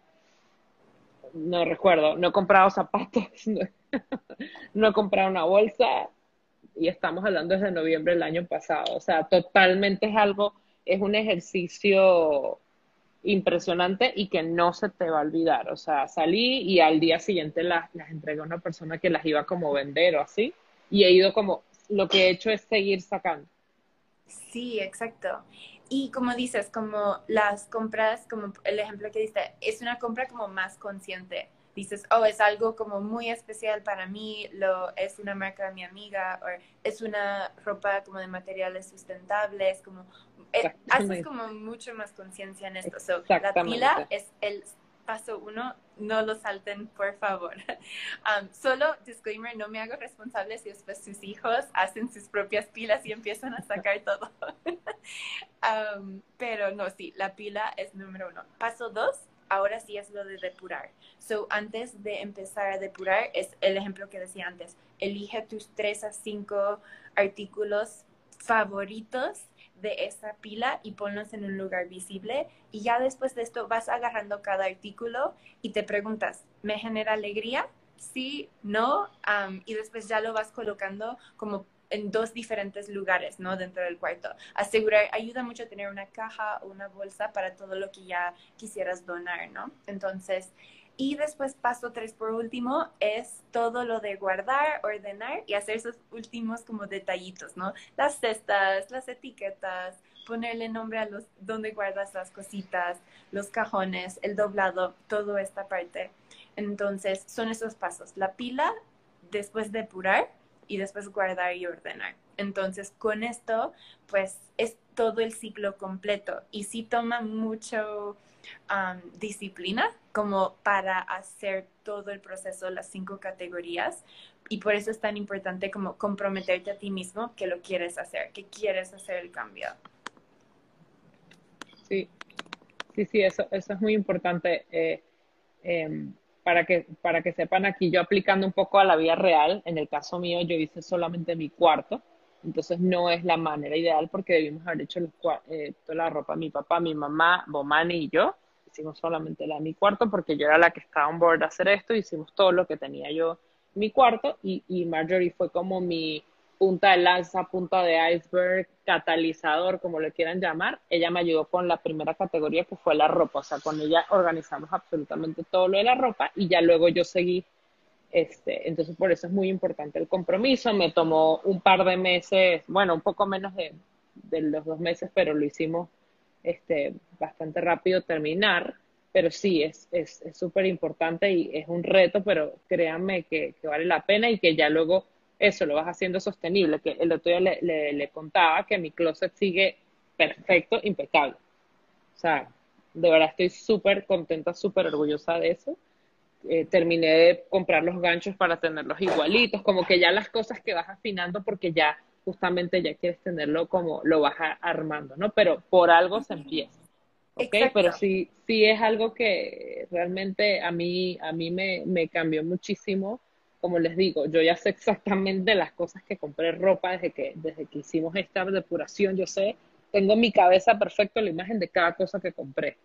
No recuerdo, no he comprado zapatos, no he comprado una bolsa, y estamos hablando desde noviembre del año pasado. O sea, totalmente es algo, es un ejercicio impresionante y que no se te va a olvidar. O sea, salí y al día siguiente las, las entregué a una persona que las iba como vender o así. Y he ido como, lo que he hecho es seguir sacando. Sí, exacto. Y como dices, como las compras, como el ejemplo que diste, es una compra como más consciente dices, oh, es algo como muy especial para mí, lo, es una marca de mi amiga, o es una ropa como de materiales sustentables, como, eh, haces como mucho más conciencia en esto. So, la pila es el paso uno, no lo salten, por favor. Um, solo, disclaimer, no me hago responsable si después sus hijos hacen sus propias pilas y empiezan a sacar todo. um, pero no, sí, la pila es número uno. Paso dos, ahora sí es lo de depurar. So, antes de empezar a depurar, es el ejemplo que decía antes, elige tus tres a cinco artículos favoritos de esa pila y ponlos en un lugar visible y ya después de esto vas agarrando cada artículo y te preguntas, ¿me genera alegría? Sí, no, y después ya lo vas colocando como en dos diferentes lugares, ¿no? Dentro del cuarto. Asegurar, ayuda mucho tener una caja o una bolsa para todo lo que ya quisieras donar, ¿no? Entonces, Y después paso tres por último es todo lo de guardar, ordenar y hacer esos últimos como detallitos, ¿no? Las cestas, las etiquetas, ponerle nombre a los donde guardas las cositas, los cajones, el doblado, toda esta parte. Entonces, son esos pasos. La pila, después depurar y después guardar y ordenar. Entonces, con esto, pues es todo el ciclo completo y sí toma mucho disciplina como para hacer todo el proceso, las cinco categorías. Y por eso es tan importante como comprometerte a ti mismo que lo quieres hacer, que quieres hacer el cambio. Sí, sí, sí, eso, eso es muy importante. Eh, em, para que, para que sepan aquí, yo aplicando un poco a la vida real, en el caso mío yo hice solamente mi cuarto, entonces no es la manera ideal porque debimos haber hecho eh, toda la ropa, mi papá, mi mamá, Bomani y yo, hicimos solamente la de mi cuarto porque yo era la que estaba on board hacer esto, hicimos todo lo que tenía yo en mi cuarto y, y Marjorie fue como mi punta de lanza, punta de iceberg, catalizador, como le quieran llamar. Ella me ayudó con la primera categoría que fue la ropa, o sea, con ella organizamos absolutamente todo lo de la ropa y ya luego yo seguí. Este, entonces por eso es muy importante el compromiso. Me tomó un par de meses, bueno, un poco menos de, de los dos meses, pero lo hicimos este, bastante rápido terminar. Pero sí, es súper es, importante y es un reto, pero créanme que, que vale la pena y que ya luego eso lo vas haciendo sostenible, que el otro día le, le, contaba que mi closet sigue perfecto, impecable. O sea, de verdad estoy súper contenta, súper orgullosa de eso. Eh, terminé de comprar los ganchos para tenerlos igualitos, como que ya las cosas que vas afinando porque ya justamente ya quieres tenerlo como lo vas armando, ¿no? Pero por algo se empieza. ¿ok? Pero sí, sí es algo que realmente a mí, a mí me, me cambió muchísimo como les digo, yo ya sé exactamente las cosas que compré ropa desde que, desde que hicimos esta depuración, yo sé, tengo en mi cabeza perfecto la imagen de cada cosa que compré.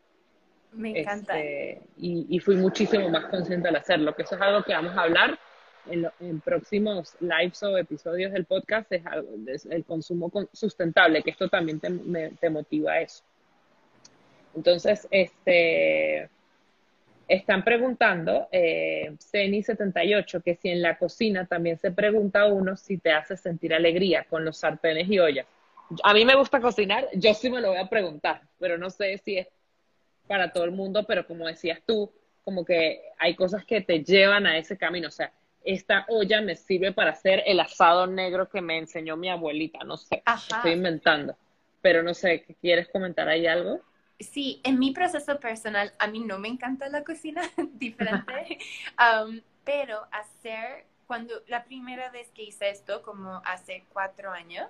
Me encanta. Este, y, fui muchísimo más consciente al hacerlo, que eso es algo que vamos a hablar en, en próximos lives o episodios del podcast, es, algo, el consumo sustentable, que esto también te, te motiva a eso. Entonces, este, están preguntando, eh, Ceni78, que si en la cocina también se pregunta a uno si te hace sentir alegría con los sartenes y ollas. A mí me gusta cocinar, yo sí me lo voy a preguntar, pero no sé si es para todo el mundo, pero como decías tú, como que hay cosas que te llevan a ese camino. O sea, esta olla me sirve para hacer el asado negro que me enseñó mi abuelita, no sé, estoy inventando. Pero no sé, ¿quieres comentar ahí algo? Sí, en mi proceso personal, a mí no me encanta la cocina diferente, pero hacer, cuando la primera vez que hice esto, como hace cuatro años,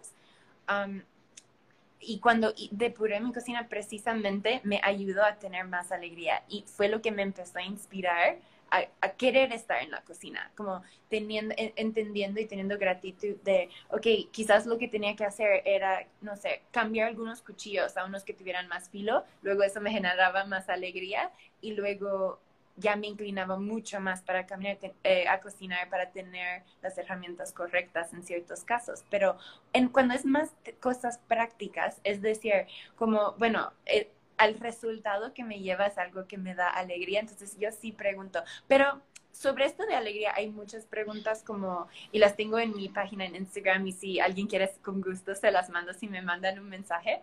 y cuando depuré mi cocina precisamente me ayudó a tener más alegría y fue lo que me empezó a inspirar a, querer estar en la cocina, como teniendo, entendiendo y teniendo gratitud de, ok, quizás lo que tenía que hacer era, no sé, cambiar algunos cuchillos a unos que tuvieran más filo, luego eso me generaba más alegría y luego ya me inclinaba mucho más para caminar eh, a cocinar, para tener las herramientas correctas en ciertos casos. Pero en, cuando es más cosas prácticas, es decir, como, bueno, eh, al resultado que me lleva es algo que me da alegría. Entonces yo sí pregunto, pero sobre esto de alegría hay muchas preguntas como, y las tengo en mi página en Instagram y si alguien quiere con gusto se las mando si me mandan un mensaje.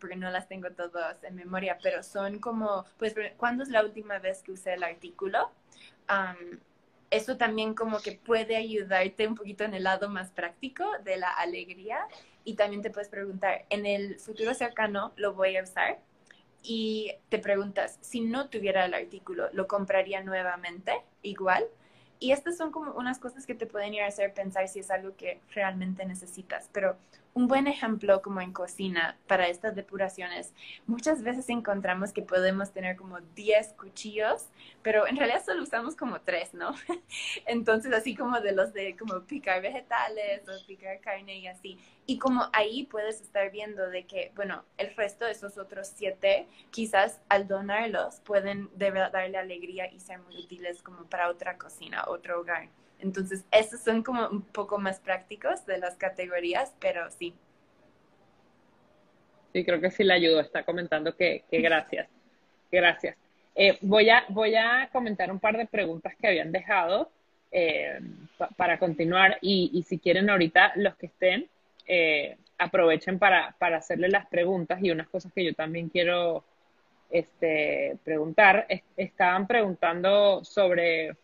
porque no las tengo todas en memoria, pero son como, pues, ¿cuándo es la última vez que usé el artículo? Eso también como que puede ayudarte un poquito en el lado más práctico de la alegría y también te puedes preguntar, en el futuro cercano lo voy a usar y te preguntas, si no tuviera el artículo, ¿lo compraría nuevamente igual? Y estas son como unas cosas que te pueden ir a hacer pensar si es algo que realmente necesitas, pero un buen ejemplo como en cocina para estas depuraciones, muchas veces encontramos que podemos tener como 10 cuchillos, pero en realidad solo usamos como 3, ¿no? Entonces así como de los de como picar vegetales o picar carne y así. Y como ahí puedes estar viendo de que, bueno, el resto de esos otros 7, quizás al donarlos pueden de darle alegría y ser muy útiles como para otra cocina, otro hogar. Entonces, esos son como un poco más prácticos de las categorías, pero sí. Sí, creo que sí le ayudó. Está comentando que, que gracias. Gracias. Eh, voy, a, voy a comentar un par de preguntas que habían dejado eh, para continuar y, y, si quieren ahorita los que estén, eh, aprovechen para, para hacerle las preguntas y unas cosas que yo también quiero este, preguntar. estaban preguntando sobre,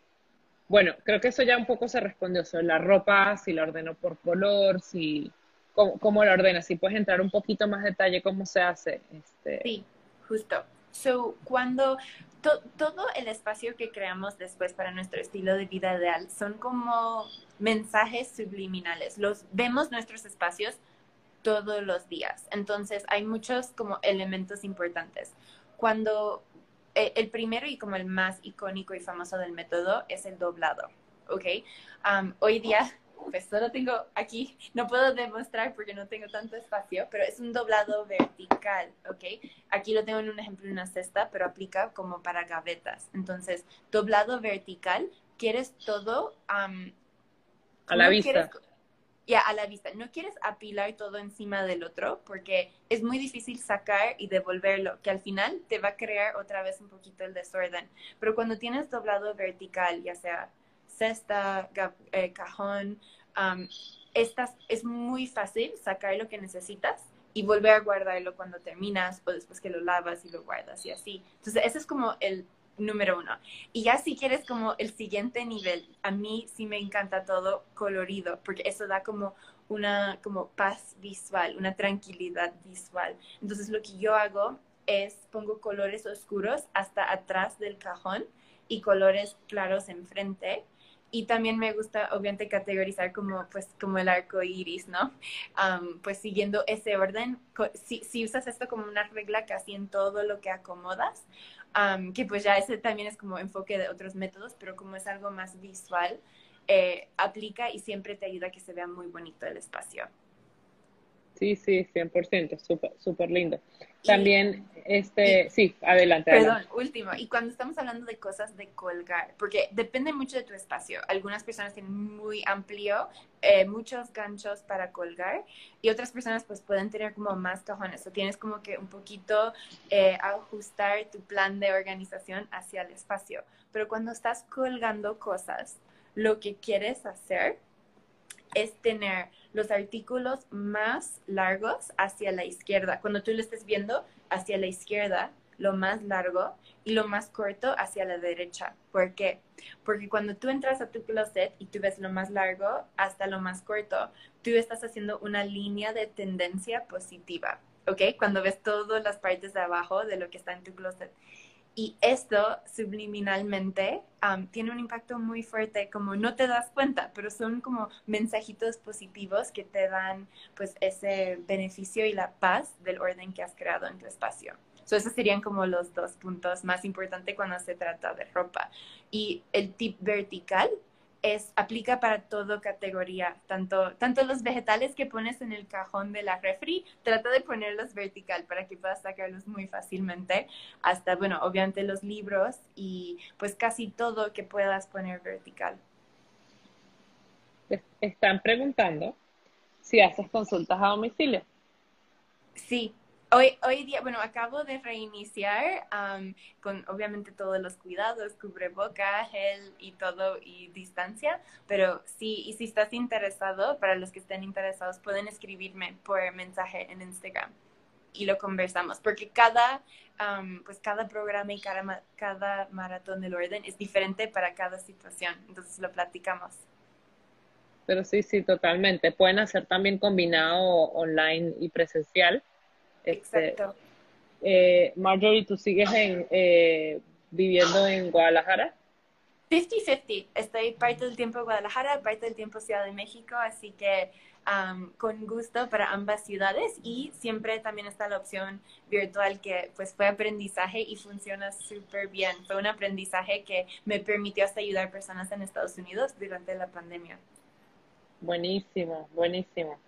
bueno, creo que eso ya un poco se respondió sobre la ropa, si la ordeno por color, si cómo, cómo la ordena, si puedes entrar un poquito más detalle cómo se hace. Este... Sí, justo. So, cuando todo el espacio que creamos después para nuestro estilo de vida ideal son como mensajes subliminales. Los vemos nuestros espacios todos los días. Entonces, hay muchos como elementos importantes. Cuando el primero y como el más icónico y famoso del método es el doblado, ¿ok? hoy día pues solo tengo aquí, no puedo demostrar porque no tengo tanto espacio, pero es un doblado vertical, ¿ok? Aquí lo tengo en un ejemplo en una cesta, pero aplica como para gavetas. Entonces, doblado vertical, quieres todo a la vista. Ya, a la vista. No quieres apilar todo encima del otro porque es muy difícil sacar y devolverlo, que al final te va a crear otra vez un poquito el desorden. Pero cuando tienes doblado vertical, ya sea cesta, eh, cajón, estas, es muy fácil sacar lo que necesitas y volver a guardarlo cuando terminas o después que lo lavas y lo guardas y así. Entonces, ese es como el número uno. Y ya si quieres como el siguiente nivel, a mí sí me encanta todo colorido, porque eso da como una como paz visual, una tranquilidad visual. Entonces lo que yo hago es pongo colores oscuros hasta atrás del cajón y colores claros enfrente y también me gusta obviamente categorizar como pues como el arco iris, ¿no? pues siguiendo ese orden, si, si, usas esto como una regla casi en todo lo que acomodas, que pues ya ese también es como enfoque de otros métodos, pero como es algo más visual, eh, aplica y siempre te ayuda a que se vea muy bonito el espacio. Sí, sí, 100%, súper, súper lindo. También, este, sí, adelante. Perdón, último. Y cuando estamos hablando de cosas de colgar, porque depende mucho de tu espacio. Algunas personas tienen muy amplio, eh, muchos ganchos para colgar y otras personas pues pueden tener como más cajones. O tienes como que un poquito eh, ajustar tu plan de organización hacia el espacio. Pero cuando estás colgando cosas, lo que quieres hacer es tener los artículos más largos hacia la izquierda. Cuando tú lo estés viendo hacia la izquierda, lo más largo y lo más corto hacia la derecha. ¿Por qué? Porque cuando tú entras a tu closet y tú ves lo más largo hasta lo más corto, tú estás haciendo una línea de tendencia positiva. ¿Ok? Cuando ves todas las partes de abajo de lo que está en tu closet. Y esto subliminalmente tiene un impacto muy fuerte, como no te das cuenta, pero son como mensajitos positivos que te dan pues ese beneficio y la paz del orden que has creado en tu espacio. So, esos serían como los dos puntos más importantes cuando se trata de ropa. Y el tip vertical es, aplica para toda categoría, tanto, tanto los vegetales que pones en el cajón de la refri, trata de ponerlos vertical para que puedas sacarlos muy fácilmente, hasta, bueno, obviamente los libros y pues casi todo que puedas poner vertical. Están preguntando si haces consultas a domicilio. Sí, Hoy, hoy día, bueno, acabo de reiniciar con obviamente todos los cuidados, cubreboca, gel y todo y distancia, pero sí, y si estás interesado, para los que estén interesados, pueden escribirme por mensaje en Instagram y lo conversamos, porque cada, pues cada programa y cada, cada maratón del orden es diferente para cada situación, entonces lo platicamos. Pero sí, sí, totalmente. Pueden hacer también combinado online y presencial este, Exacto. Eh, Marjorie, ¿tú sigues en, eh, viviendo en Guadalajara? 50-50. Estoy parte del tiempo en Guadalajara, parte del tiempo Ciudad de México, así que con gusto para ambas ciudades y siempre también está la opción virtual que pues fue aprendizaje y funciona súper bien. Fue un aprendizaje que me permitió hasta ayudar a personas en Estados Unidos durante la pandemia. Buenísimo, buenísimo.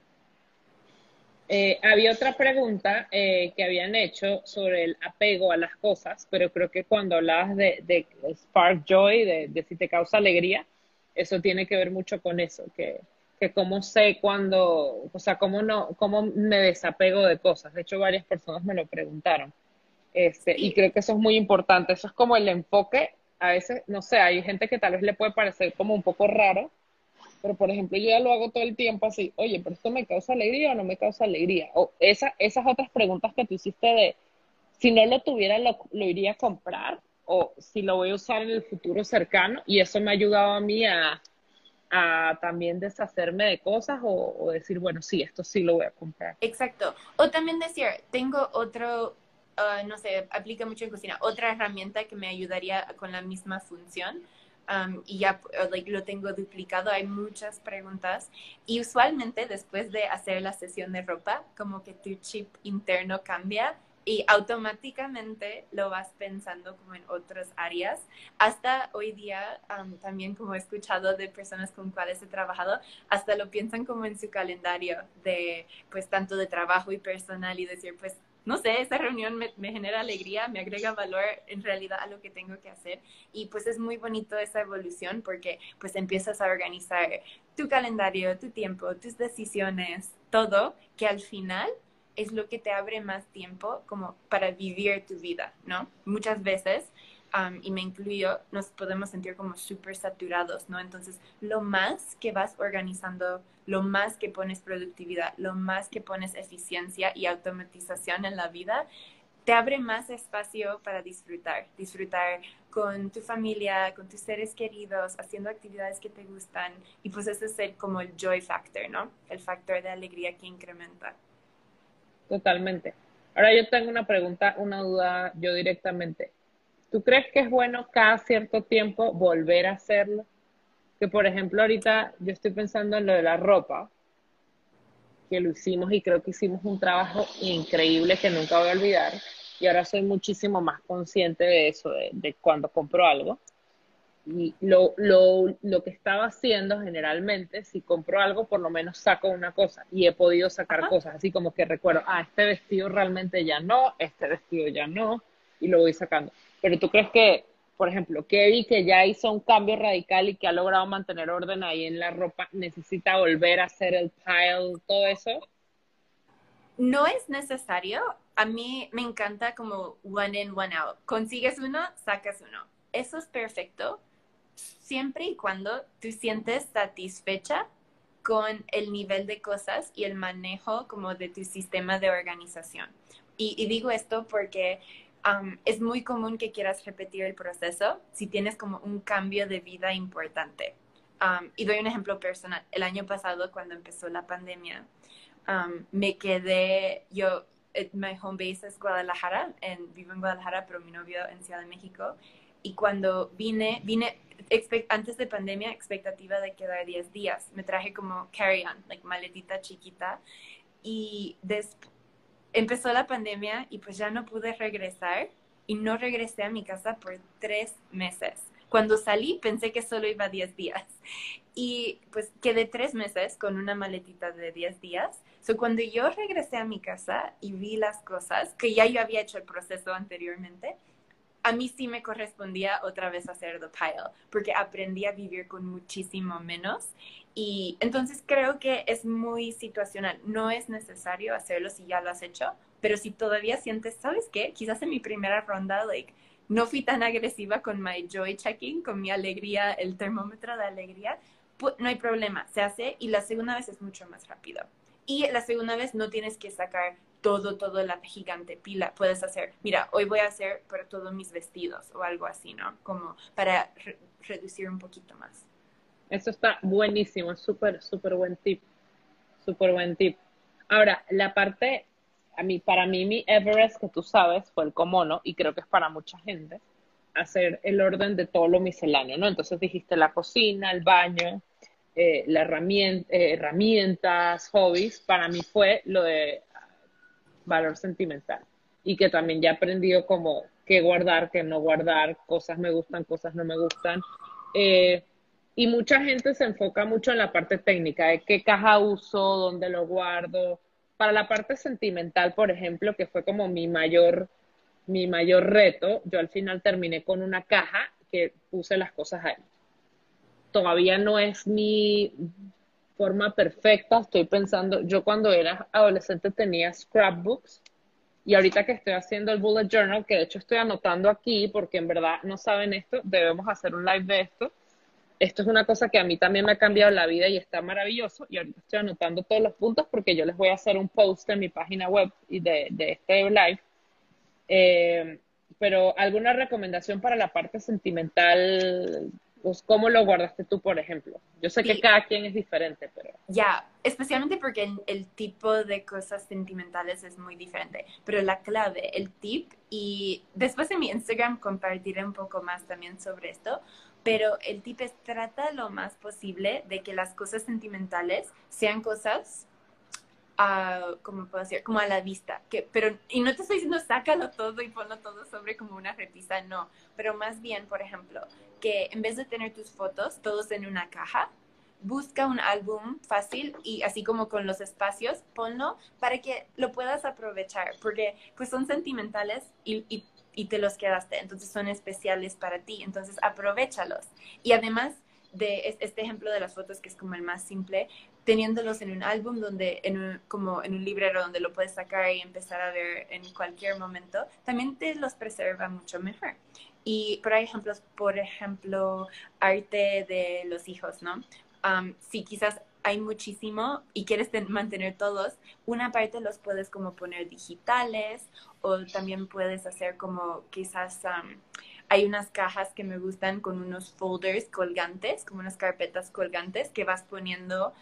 Eh, había otra pregunta eh, que habían hecho sobre el apego a las cosas, pero creo que cuando hablabas de, spark joy, de, si te causa alegría, eso tiene que ver mucho con eso, que, que cómo sé cuando, o sea, cómo, no, cómo me desapego de cosas. De hecho, varias personas me lo preguntaron. Este, Y creo que eso es muy importante. Eso es como el enfoque. A veces, no sé, hay gente que tal vez le puede parecer como un poco raro, pero por ejemplo, yo ya lo hago todo el tiempo así, oye, pero esto me causa alegría o no me causa alegría. O esa, esas otras preguntas que tú hiciste de, si no lo tuviera, lo, lo iría a comprar o si lo voy a usar en el futuro cercano. Y eso me ha ayudado a mí a, a también deshacerme de cosas o, decir, bueno, sí, esto sí lo voy a comprar. Exacto. O también decir, tengo otro, uh, no sé, aplica mucho en cocina, otra herramienta que me ayudaría con la misma función. Um, y ya like, lo tengo duplicado, hay muchas preguntas y usualmente después de hacer la sesión de ropa, como que tu chip interno cambia y automáticamente lo vas pensando como en otras áreas. Hasta hoy día, también como he escuchado de personas con cuales he trabajado, hasta lo piensan como en su calendario de, pues, tanto de trabajo y personal y decir, pues, no sé, esa reunión me, me, genera alegría, me agrega valor en realidad a lo que tengo que hacer y pues es muy bonito esa evolución porque pues empiezas a organizar tu calendario, tu tiempo, tus decisiones, todo que al final es lo que te abre más tiempo como para vivir tu vida, ¿no? Muchas veces, y me incluyo, nos podemos sentir como súper saturados, ¿no? Entonces, lo más que vas organizando, lo más que pones productividad, lo más que pones eficiencia y automatización en la vida, te abre más espacio para disfrutar, disfrutar con tu familia, con tus seres queridos, haciendo actividades que te gustan y pues ese es el, como el joy factor, ¿no? El factor de alegría que incrementa. Totalmente. Ahora yo tengo una pregunta, una duda yo directamente. ¿Tú crees que es bueno cada cierto tiempo volver a hacerlo? Que por ejemplo ahorita yo estoy pensando en lo de la ropa, que lo hicimos y creo que hicimos un trabajo increíble que nunca voy a olvidar. Y ahora soy muchísimo más consciente de eso, de, de cuando compro algo y lo, lo, lo, que estaba haciendo generalmente, si compro algo, por lo menos saco una cosa y he podido sacar cosas, así como que recuerdo, ah, este vestido realmente ya no, este vestido ya no, y lo voy sacando. Pero tú crees que, por ejemplo, Kevin, que ya hizo un cambio radical y que ha logrado mantener orden ahí en la ropa, necesita volver a hacer el pile, todo eso? No es necesario. A mí me encanta como one in, one out. Consigues uno, sacas uno. Eso es perfecto siempre y cuando tú sientes satisfecha con el nivel de cosas y el manejo como de tu sistema de organización. Y, digo esto porque um, es muy común que quieras repetir el proceso si tienes como un cambio de vida importante. Um, y doy un ejemplo personal. El año pasado, cuando empezó la pandemia, um, me quedé, yo, eh, mi home base es Guadalajara, en, vivo en Guadalajara, pero mi novio en Ciudad de México. Y cuando vine, vine, antes de pandemia, expectativa de quedar 10 días. Me traje como carry-on, like maletita chiquita. Y empezó la pandemia y pues ya no pude regresar y no regresé a mi casa por tres meses. Cuando salí pensé que solo iba 10 días y pues quedé tres meses con una maletita de 10 días. So, cuando yo regresé a mi casa y vi las cosas, que ya yo había hecho el proceso anteriormente, a mí sí me correspondía otra vez hacer the pile, porque aprendí a vivir con muchísimo menos. Y entonces creo que es muy situacional. No es necesario hacerlo si ya lo has hecho, pero si todavía sientes, ¿sabes qué? Quizás en mi primera ronda, like, no fui tan agresiva con my joy checking, con mi alegría, el termómetro de alegría, no hay problema, se hace y la segunda vez es mucho más rápido. Y la segunda vez no tienes que sacar todo, todo la gigante pila. Puedes hacer, mira, hoy voy a hacer para todos mis vestidos o algo así, ¿no? Como para reducir un poquito más. Eso está buenísimo, súper, súper buen tip. Súper buen tip. Ahora, la parte, a mí, para mí, mi Everest, que tú sabes, fue el comono, y creo que es para mucha gente, hacer el orden de todo lo misceláneo, ¿no? Entonces dijiste la cocina, el baño, eh, la eh, herramientas, hobbies. Para mí fue lo de valor sentimental y que también ya he aprendido como qué guardar, qué no guardar, cosas me gustan, cosas no me gustan. Eh, y mucha gente se enfoca mucho en la parte técnica, de qué caja uso, dónde lo guardo. Para la parte sentimental, por ejemplo, que fue como mi mayor, mi mayor reto, yo al final terminé con una caja que puse las cosas ahí. Todavía no es mi forma perfecta. Estoy pensando, yo cuando era adolescente tenía scrapbooks Y ahorita que estoy haciendo el bullet journal, que de hecho estoy anotando aquí, porque en verdad no saben esto, debemos hacer un live de esto. Esto es una cosa que a mí también me ha cambiado la vida y está maravilloso. Y ahorita estoy anotando todos los puntos porque yo les voy a hacer un post en mi página web y de, de este live. Eh, pero alguna recomendación para la parte sentimental pues, ¿cómo lo guardaste tú, por ejemplo? Yo sé que cada quien es diferente, pero... Ya, especialmente porque el, tipo de cosas sentimentales es muy diferente, pero la clave, el tip, y después en mi Instagram compartiré un poco más también sobre esto, pero el tip es trata lo más posible de que las cosas sentimentales sean cosas a, ¿cómo puedo decir? Como a la vista. Que, pero, y no te estoy diciendo sácalo todo y ponlo todo sobre como una repisa, no. Pero más bien, por ejemplo, que en vez de tener tus fotos todos en una caja, busca un álbum fácil y así como con los espacios, ponlo para que lo puedas aprovechar, porque pues son sentimentales y, y, y te los quedaste, entonces son especiales para ti, entonces aprovechalos. Y además de este ejemplo de las fotos, que es como el más simple, teniéndolos en un álbum donde, en como en un librero donde lo puedes sacar y empezar a ver en cualquier momento, también te los preserva mucho mejor. Y por ejemplo, por ejemplo, arte de los hijos, ¿no? si quizás hay muchísimo y quieres mantener todos, una parte los puedes como poner digitales o también puedes hacer como quizás hay unas cajas que me gustan con unos folders colgantes, como unas carpetas colgantes que vas poniendo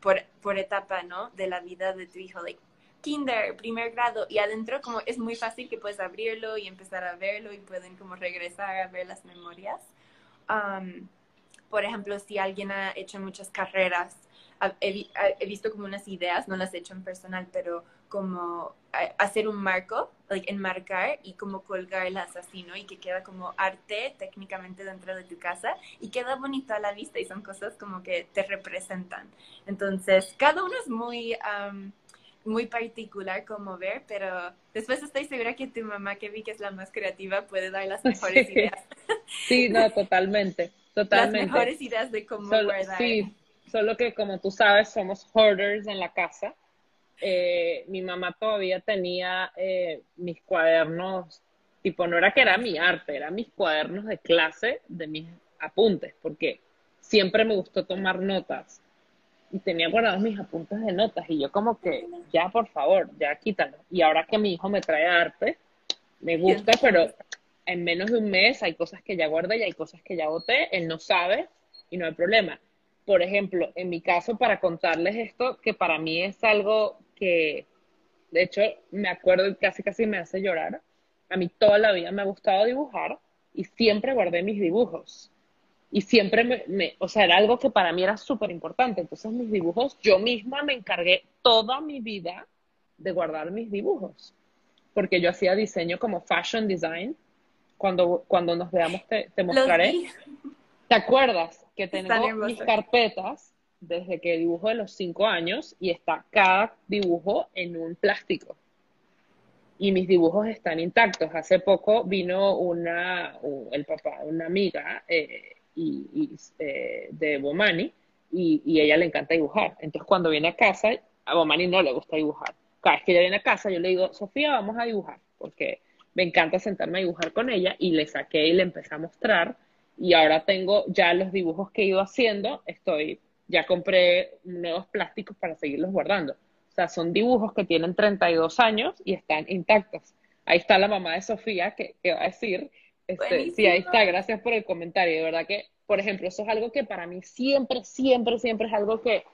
por, por etapa, ¿no? De la vida de tu hijo, like kinder, primer grado, y adentro como es muy fácil que puedes abrirlo y empezar a verlo y pueden como regresar a ver las memorias. por ejemplo, si alguien ha hecho muchas carreras, he, he, visto como unas ideas, no las he hecho en personal, pero como hacer un marco, like, enmarcar y como colgarlas así, ¿no? Y que queda como arte técnicamente dentro de tu casa y queda bonito a la vista y son cosas como que te representan. Entonces, cada uno es muy muy particular como ver, pero después estoy segura que tu mamá, que vi que es la más creativa, puede dar las mejores ideas. Sí, no, totalmente, totalmente. Las mejores ideas de cómo guardar. Sí, solo que como tú sabes, somos hoarders en la casa. Eh, mi mamá todavía tenía eh, mis cuadernos, tipo, no era que era mi arte, eran mis cuadernos de clase de mis apuntes, porque siempre me gustó tomar notas y tenía guardados mis apuntes de notas y yo como que, ya por favor, ya quítalo. Y ahora que mi hijo me trae arte, me gusta, pero en menos de un mes hay cosas que ya guardé y hay cosas que ya boté, él no sabe y no hay problema. Por ejemplo, en mi caso, para contarles esto, que para mí es algo que, de hecho, me acuerdo casi casi me hace llorar. A mí toda la vida me ha gustado dibujar y siempre guardé mis dibujos y siempre me, o sea, era algo que para mí era súper importante. Entonces mis dibujos, yo misma me encargué toda mi vida de guardar mis dibujos, porque yo hacía diseño como fashion design. Cuando, cuando nos veamos te, te mostraré. ¿Te acuerdas que tengo mis carpetas desde que dibujo de los cinco años y está cada dibujo en un plástico? y mis dibujos están intactos. Hace poco vino una, el papá, una amiga, eh, y, eh, de Bomani y, y ella le encanta dibujar. Entonces cuando viene a casa, a Bomani no le gusta dibujar. Cada vez que ella viene a casa yo le digo, Sofía, vamos a dibujar, porque me encanta sentarme a dibujar con ella y le saqué y le empecé a mostrar y ahora tengo ya los dibujos que he ido haciendo, estoy, ya compré nuevos plásticos para seguirlos guardando. O sea, son dibujos que tienen 32 años y están intactos. Ahí está la mamá de Sofía que, que va a decir este, sí, ahí está, gracias por el comentario. De verdad que, por ejemplo, eso es algo que para mí siempre, siempre, siempre es algo que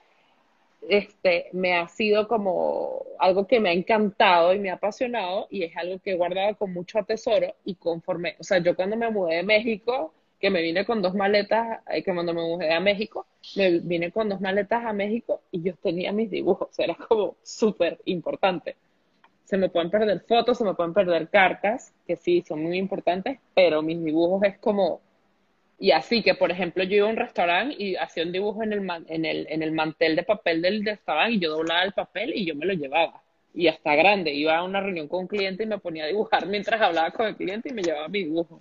este, me ha sido como algo que me ha encantado y me ha apasionado y es algo que he guardado con mucho atesoro y conforme, o sea, yo cuando me mudé de México, que me vine con dos maletas, eh, que cuando me mudé a México, me vine con dos maletas a México y yo tenía mis dibujos, era como súper importante se me pueden perder fotos, se me pueden perder cartas, que sí, son muy importantes, pero mis dibujos es como... Y así que, por ejemplo, yo iba a un restaurante y hacía un dibujo en el, en el, en el mantel de papel del restaurante y yo doblaba el papel y yo me lo llevaba. Y hasta grande, iba a una reunión con un cliente y me ponía a dibujar mientras hablaba con el cliente y me llevaba mi dibujo.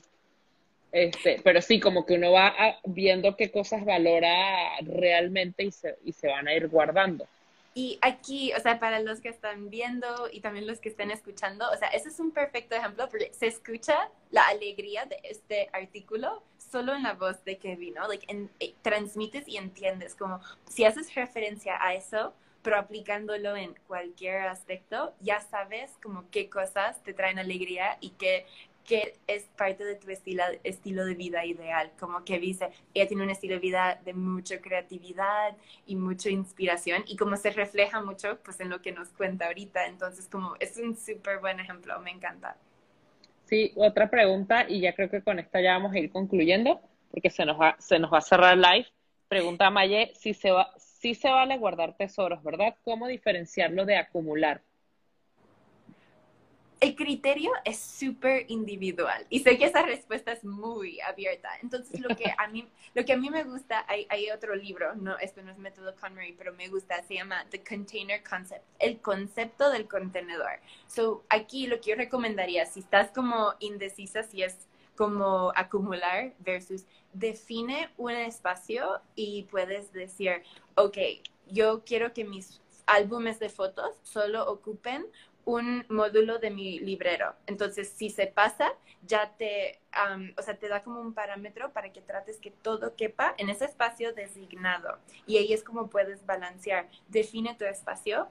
Este, pero sí, como que uno va viendo qué cosas valora realmente y se, y se van a ir guardando. Y aquí, o sea, para los que están viendo y también los que estén escuchando, o sea, ese es un perfecto ejemplo porque se escucha la alegría de este artículo solo en la voz de Kevin, ¿no? Like, eh, transmites y entiendes, como si haces referencia a eso, pero aplicándolo en cualquier aspecto, ya sabes como qué cosas te traen alegría y qué que es parte de tu estilo, estilo de vida ideal. Como que dice, ella tiene un estilo de vida de mucha creatividad y mucha inspiración y como se refleja mucho pues en lo que nos cuenta ahorita. Entonces como es un súper buen ejemplo, me encanta. Sí, otra pregunta y ya creo que con esta ya vamos a ir concluyendo porque se nos va, se nos va a cerrar el live. Pregunta a Maye si se va, si se vale guardar tesoros, ¿verdad? ¿Cómo diferenciarlo de acumular? El criterio es súper individual y sé que esa respuesta es muy abierta. Entonces, lo que a mí, lo que a mí me gusta, hay, otro libro, no, esto no es método Connery, pero me gusta, se llama The Container Concept, el concepto del contenedor. So, aquí lo que yo recomendaría, si estás como indecisa, si es como acumular versus define un espacio y puedes decir, ok, yo quiero que mis álbumes de fotos solo ocupen un módulo de mi librero. Entonces, si se pasa, ya te, o sea, te da como un parámetro para que trates que todo quepa en ese espacio designado. Y ahí es como puedes balancear. Define tu espacio,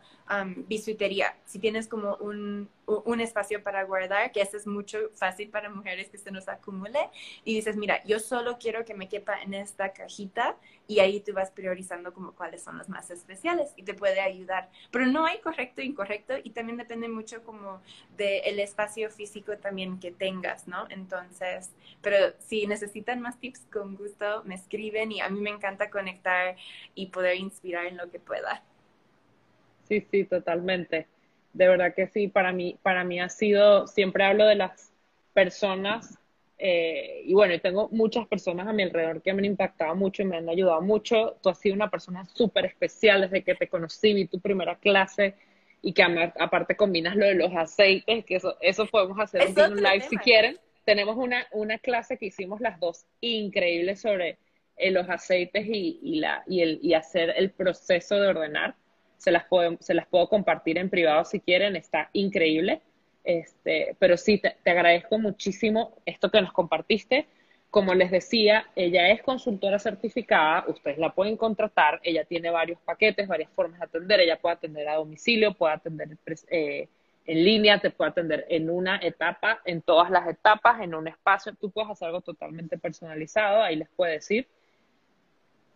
bisutería. Si tienes como un, un espacio para guardar, que eso es mucho fácil para mujeres que se nos acumule, y dices, mira, yo solo quiero que me quepa en esta cajita, y ahí tú vas priorizando como cuáles son los más especiales y te puede ayudar. Pero no hay correcto e incorrecto, y también depende mucho como del espacio físico también que tengas. ¿no? Entonces, pero si necesitan más tips, con gusto me escriben y a mí me encanta conectar y poder inspirar en lo que pueda. Sí, sí, totalmente. De verdad que sí, para mí, para mí ha sido, siempre hablo de las personas eh, y bueno, tengo muchas personas a mi alrededor que me han impactado mucho y me han ayudado mucho. Tú has sido una persona súper especial desde que te conocí, vi tu primera clase y que aparte combinas lo de los aceites, que eso, eso podemos hacer un live si quieren. Tenemos una, una clase que hicimos las dos increíble sobre eh, los aceites y, y, la, y, el, y hacer el proceso de ordenar. Se las, puedo, se las puedo compartir en privado si quieren, está increíble. Este, pero sí, te, te agradezco muchísimo esto que nos compartiste como les decía, ella es consultora certificada, ustedes la pueden contratar, ella tiene varios paquetes, varias formas de atender, ella puede atender a domicilio, puede atender eh, en línea, te puede atender en una etapa, en todas las etapas, en un espacio, tú puedes hacer algo totalmente personalizado, ahí les puedo decir.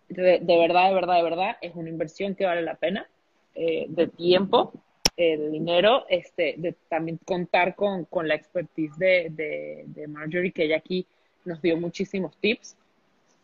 De, verdad, de verdad, de verdad, es una inversión que vale la pena, eh, de tiempo, eh, de dinero, este, de también contar con, con la expertise de, de, de Marjorie, que ella aquí nos dio muchísimos tips.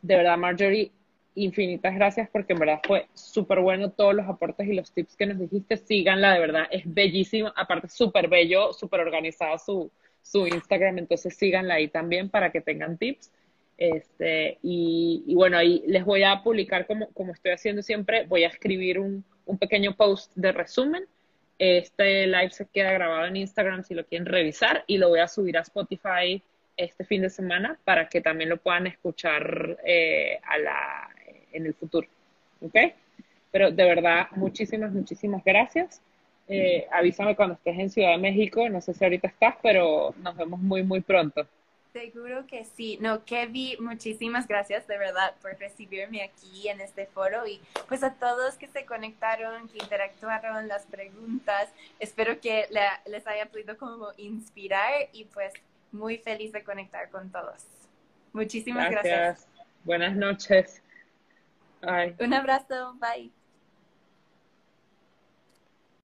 De verdad, Marjorie, infinitas gracias porque en verdad fue súper bueno todos los aportes y los tips que nos dijiste. Síganla, de verdad, es bellísimo. Aparte, súper bello, súper organizado su, su Instagram, entonces síganla ahí también para que tengan tips. Este, y, y, bueno, ahí les voy a publicar como, como estoy haciendo siempre, voy a escribir un, un pequeño post de resumen. Este live se queda grabado en Instagram si lo quieren revisar y lo voy a subir a Spotify este fin de semana para que también lo puedan escuchar eh, a la, en el futuro. ¿Ok? Pero de verdad, muchísimas, muchísimas gracias. Eh, avísame cuando estés en Ciudad de México. No sé si ahorita estás, pero nos vemos muy, muy pronto. Seguro que sí. No, Kevin, muchísimas gracias de verdad por recibirme aquí en este foro y pues a todos que se conectaron, que interactuaron, las preguntas. Espero que les haya podido como inspirar y pues muy feliz de conectar con todos. Muchísimas gracias. Buenas noches. Ai. Um abração, bye.